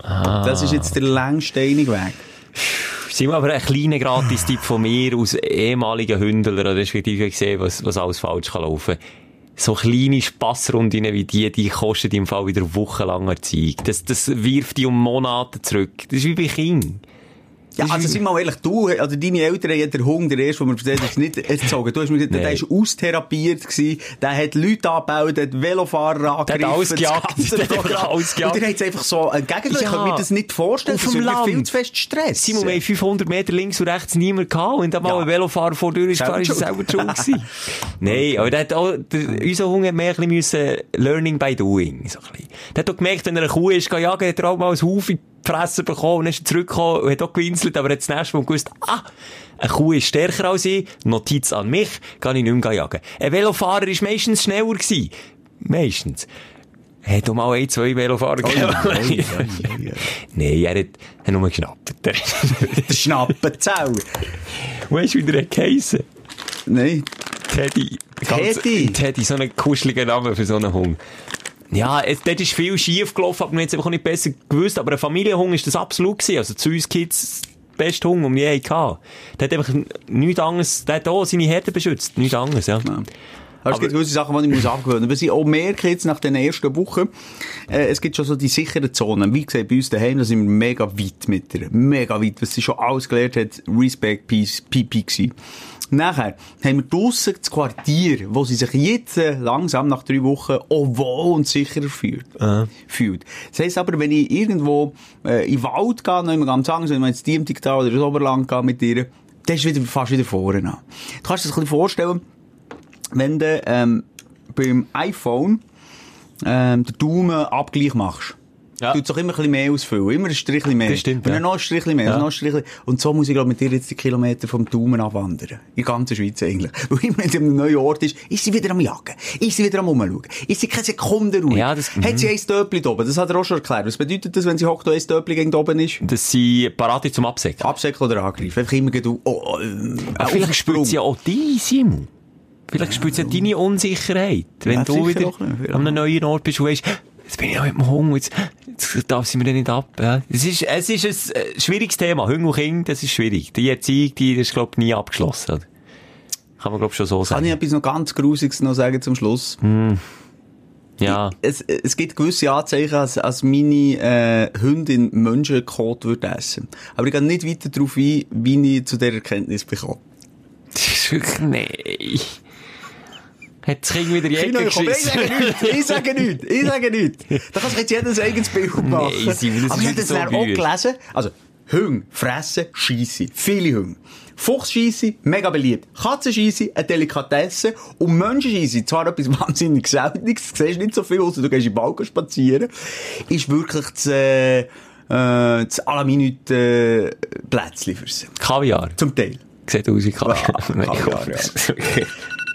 Das ist jetzt der längste einige Weg. Simon, aber ein kleiner Gratis-Tipp von mir aus ehemaligen Hündler, respektive gesehen, was, was alles falsch kann laufen. So kleine Spassrunden wie die, die kosten im Fall wieder wochenlang Erziehung. Das, das wirft die um Monate zurück. Das ist wie bei Kindern. Ja, also sind wir mal ehrlich, du, also deine Eltern haben den Hund, der erste, den wir erzählt haben, nicht erzogen. Du hast mir gesagt, der war austherapiert gewesen, der hat Leute abgebaut, der hat Velofahrer angegriffen. alles das gejagt. ganze Der hat alles gejagt. Und ihr habt es einfach so entgegengelassen. Ich Ja. kann mir das nicht vorstellen. Auf Das Land. viel zu fest Stress. Simon, wir haben 500 Meter links und rechts niemand gehabt. Und da mal Ja. ein Velofahrer vor der Tür ist ist er schuld. selber schuld gewesen. Nein, aber der hat auch, der, unser Hund hat mehr ein bisschen müssen learning by doing, so ein bisschen. Der hat auch gemerkt, wenn er eine Kuh ist, jagen, hat er auch mal ein Haufen Fresse bekommen und ist zurückgekommen und hat auch gewinselt, aber er hat das nächste Mal gewusst, ah, eine Kuh ist stärker als ich, Notiz an mich, kann ich nicht mehr jagen. Ein Velofahrer ist meistens schneller gewesen. Meistens. Hat auch mal ein, zwei Velofahrer gegeben. Nein, er hat, hat nur geschnappt. Der Schnappenzauer. Weißt du, wie der geheissen? Nein. Teddy. Teddy? Teddy, so ein kuscheliger Name für so einen Hund. Ja, es, dort ist viel schief gelaufen, aber wir haben es einfach nicht besser gewusst. Aber ein Familienhund ist das absolut gewesen. Also zu uns Kids, der beste Hund, den wir je hatten. Der hat einfach nichts anderes, der hat auch seine Herde beschützt. Nichts anderes, ja. Aber es gibt gewisse Sachen, die ich muss abgewöhnen muss. Was ich auch merke jetzt nach den ersten Wochen, äh, es gibt schon so die sicheren Zonen. Wie gesagt, bei uns daheim, da sind wir mega weit mit der. Mega weit. Was sie schon alles gelernt hat, Respect, Peace, PP gewesen. Nachher haben wir draussen das Quartier, wo sie sich jetzt äh, langsam nach drei Wochen auch wohl und sicherer fühlt. fühlt. Das heisst aber, wenn ich irgendwo äh, in den Wald gehe, noch immer ganz anders, wenn wir ins Diemtigtal oder ins Oberland gehe mit ihr, dann ist wieder fast wieder vorne an. Du kannst dir das ein bisschen vorstellen, wenn du ähm, beim iPhone ähm, den Daumenabgleich machst. Ja. Du doch immer ein bisschen mehr ausfüllen. Immer ein Strichchen mehr. Das stimmt, Und ja. noch ein Strichchen mehr. Ja. Noch ein Strichchen. Und so muss ich, glaube mit dir jetzt die Kilometer vom Daumen abwandern. In der ganzen Schweiz eigentlich. Weil immer, wenn sie an einem neuen Ort ist, ist sie wieder am Jagen. Ist sie wieder am Umschauen. Ist sie keine Sekunde ruhig. Ja, das- Hat sie ein Stöppli da oben? Das hat er auch schon erklärt. Was bedeutet das, wenn sie hockt, da ein Stöppli gegen oben ist? Dass sie parat sind zum Absäcken. Absäckeln oder angreifen. Einfach immer du, oh, oh, Aber vielleicht spürt sie ja auch die, Simon. Vielleicht spürt sie ja deine Unsicherheit. Wenn Ja, du wieder an einem neuen Ort bist und weißt, jetzt bin ich auch mit dem Hunger, jetzt, jetzt darf sie mir nicht ab. Ja. Es ist, es ist ein äh, schwieriges Thema. Hunger und Kind, das ist schwierig. Die Erziehung, die ist, glaub ich, nie abgeschlossen. Oder? Kann man, glaub ich, schon so Kann sagen. ich etwas noch ganz Grusiges noch sagen zum Schluss? Ja. Es, es gibt gewisse Anzeichen, als, als meine äh, Hündin Menschenkot würde essen. Aber ich gehe nicht weiter darauf ein, wie ich zu dieser Erkenntnis bekomme. Das ist wirklich, nee. Hat das Kind wieder Kino, ich sage nichts, ich sage nichts, ich sage nichts. Da kann sich jetzt jeder sein eigenes Bild machen. Nee, Simon, das Aber ich habe das so auch gelesen. Also, Hunde fressen Scheisse. Viele Hunde. Fuchsscheisse, mega beliebt. Katzenscheisse, eine Delikatesse. Und Menschenscheisse, zwar etwas wahnsinnig Seltenes, du siehst nicht so viel, außer du gehst in den Balkon spazieren, ist wirklich das, äh, äh, das à la minute äh, Plätzchen für sie. Kaviar. Zum Teil. Sieht aus wie Kaviar. Ah, Kaviar, ja. okay.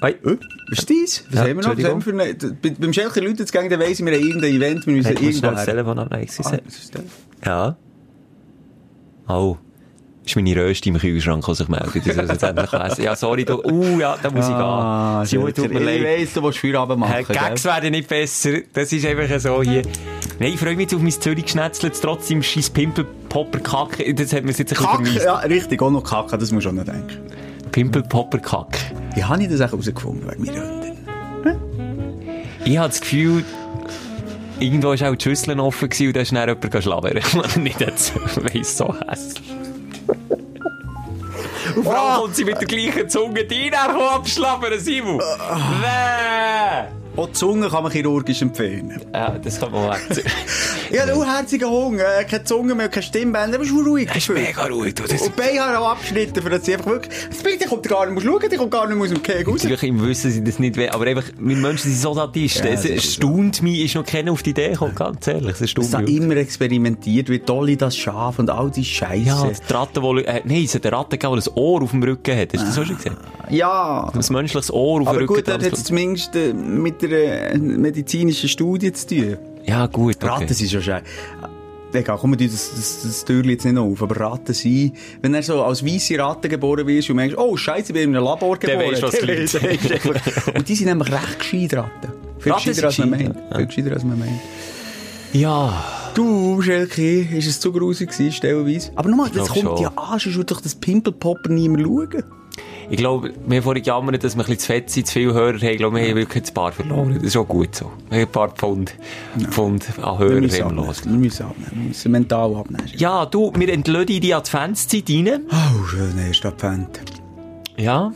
Hey. Äh, was ist dies? Was Ja, haben wir noch? Was haben wir für eine, bei, beim Schelker Leute gegen den weiss, wir haben irgendein Event, wir müssen Hey, ich muss irgendwo schnell das her. Telefon abnehmen. Ah? Ja. Oh. Ist meine Röste im Kühlschrank, die sich meldet. Das ist endlich lesen. Ja, sorry, du. Uh, ja, da muss ich Ah, gehen. Simon, tut mir ich leid. weiss, du willst Feierabend machen, Gags gell? werden nicht besser. Das ist einfach so hier. Nein, ich freue mich jetzt auf mein Zürich-Geschnetzelt. Trotzdem scheiß Pimpel-Popper-Kack. Das hat mir jetzt ein bisschen Kack, vermisst. ja, richtig, auch noch Kacke, das musst du auch noch denken. Pimpel-Popper-Kack. Wie habe ich das auch herausgefunden, wegen meiner Hündin? Ich habe das Gefühl, irgendwo war auch die Schüssel offen gewesen und da ist dann jemand schlabern. nicht jetzt, weiss, so hässlich. Und vor allem kommt sie mit der gleichen Zunge rein, kommt abschlabbern, Simon. Wäh! Auch die Zunge kann man chirurgisch empfehlen. Ja, das kann man weg. Ja, du herziger Hunger, äh, keine Zunge mehr, keine Stimmbänder, aber schon ruhig. Das ist mega ruhig, du. Das Und Beine haben auch abgeschnitten, für dass sie einfach wirklich, das Bild kommt gar nicht, musst schauen, die kommt gar nicht mehr aus dem Kegel raus. Natürlich im Wissen sie das nicht, aber einfach, wir Menschen sind so Sadisten. Ja, es das ist erstaunt mich, ist noch keiner auf die Idee gekommen, ganz ehrlich. Es erstaunt mich. immer experimentiert wird, Dolly das Schaf und all die Scheiße. Ja, die Ratte, die, äh, nein, es hat eine Ratte gegeben, die ein Ohr auf dem Rücken hat. Hast du das auch schon gesehen? ja. Ein menschliches Ohr auf Aber dem Rücken. gut, dort hat es zumindest äh, mit der äh, medizinischen Studie zu tun. Ja, gut, okay. Ratten sind schon schön. Egal, komm, wir das, das, das Türchen jetzt nicht auf, aber Ratten sind, wenn er so als weisse Ratte geboren wirst und merkst, oh Scheiße, ich bin in einem Labor Der geboren. was Der Leute weisst einfach- Und die sind nämlich recht gescheit, Ratten. Viel Ratten gescheiter, als man meint. Viel gescheiter, als man meint. Ja. Du, Schelke, ist es zu grusig gewesen, stellenweise? Aber nochmal, das kommt schon. ja an, sonst würde doch das Pimpelpopper niemand schauen. Ich glaube, wir haben vorhin gejammert, dass wir ein bisschen zu fett sind, zu viele Hörer haben. Ich glaube, wir haben wirklich ein paar verloren. Das ist auch gut so. Wir haben ein paar Pfund, Pfund an Wir Hörer müssen haben los. Wir müssen abnehmen. Wir müssen mental abnehmen. Ja, du, wir entlösen in die Adventszeit rein. Oh, schön, erster Advent. Ja.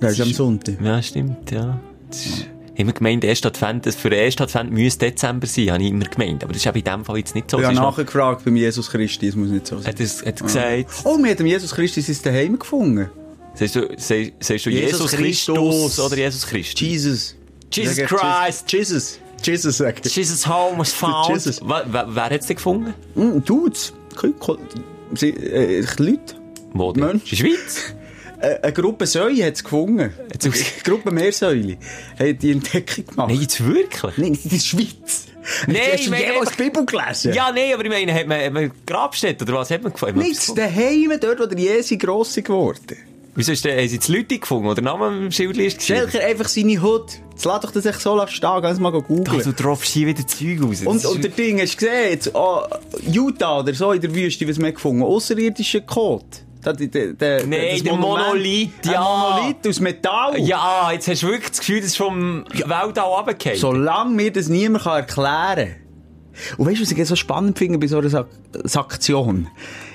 Das ist am Sonntag. Ja, stimmt, ja. Das ist, immer gemeint, erst Advent, für den ersten Advent müsste Dezember sein, habe ich immer gemeint. Aber das ist eben in dem Fall jetzt nicht so. Ich habe nachgefragt beim Jesus Christi, das muss nicht so sein. Hat es, hat es gesagt, Oh, wir haben Jesus Christi sein Daheim gefunden. Sagst du, sagst, sagst du Jesus Jesus, Christus. Christus oder Jesus Christus? Jesus. Jesus Christ. Jesus. Jesus, sag ich. Jesus home was found. Jesus. Wer, wer, wer hat es denn gefunden? Mm, Dudes. Äh, Leute. Wo denn? In der Schweiz? Äh, eine Gruppe Säue hat es gefunden. Eine Gruppe Meersäule hat die Entdeckung gemacht. Nein, jetzt wirklich? Nein, in der Schweiz. Nein, Hast du jemals die Bibel gelesen? Ja, nein, aber ich meine, hat man, hat man Grabstätte oder was hat man gefunden? Nicht daheim, dort, wo der Jesu gross geworden Wieso ist der, haben sie jetzt Leute gefunden, oder Name im Schild ist? Schelker einfach seine Hut. Jetzt lass doch das echt so stehen, ganz mal googeln. Du droppst hier wieder Zeug raus. Und, und der Ding, hast du gesehen, jetzt, oh, Utah oder so in der Wüste, was wir gefunden Außerirdischer Code. Die, die, die, Nee, das der. Monolith, Ein ja. Monolith aus Metall. Ja, jetzt hast du wirklich das Gefühl, das ist vom Weltall runtergefallen. Solange mir das niemand erklären kann. Und weißt du, was ich so spannend finde bei so einer Sak Saktion?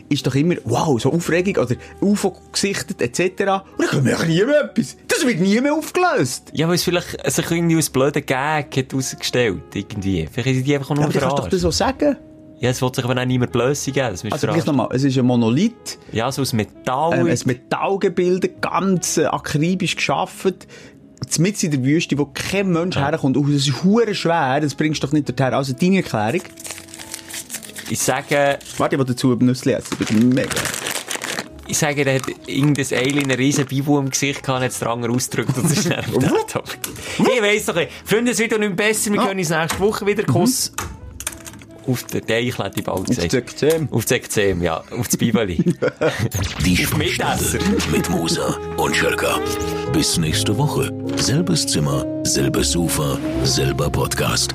Ist doch immer, wow, so Aufregung oder UFO gesichtet etc. Und dann kommt mir nie mehr etwas. Das wird nie mehr aufgelöst. Ja, weil es vielleicht sich irgendwie aus blöden Gag hat rausgestellt, irgendwie. Vielleicht sind die einfach nur Aber du kannst doch das so sagen. Ja, es wird sich aber auch niemand Blöße geben, das Also, ihr gleich nochmal, es ist ein Monolith. Ja, so aus Metall. ähm, ein Metallgebilde, ganz äh, akribisch geschaffen. Mitten in der Wüste, wo kein Mensch herkommt. Und es ist schwer, das bringst du doch nicht dorthin. Also deine Erklärung. Ich sage, Warte, ich will dazu ein Nüssli essen. Ich bin mega. ich sage, der hat irgendein Alien einen riesen Bibu im Gesicht gehabt, hat es den anderen ausgedrückt und es ist gedacht, Ich weiss doch nicht. Freunde, es wird auch nicht besser. Wir Ah. können uns nächste Woche wieder Kuss auf den Teich, hätte ich bald Auf gesagt. das Ekzem. Auf das Ekzem, ja. Auf das Bibeli. Die Auf. Sprechstunde mit Musa und Schelka. Bis nächste Woche. Selbes Zimmer, selbes Sofa, selber Podcast.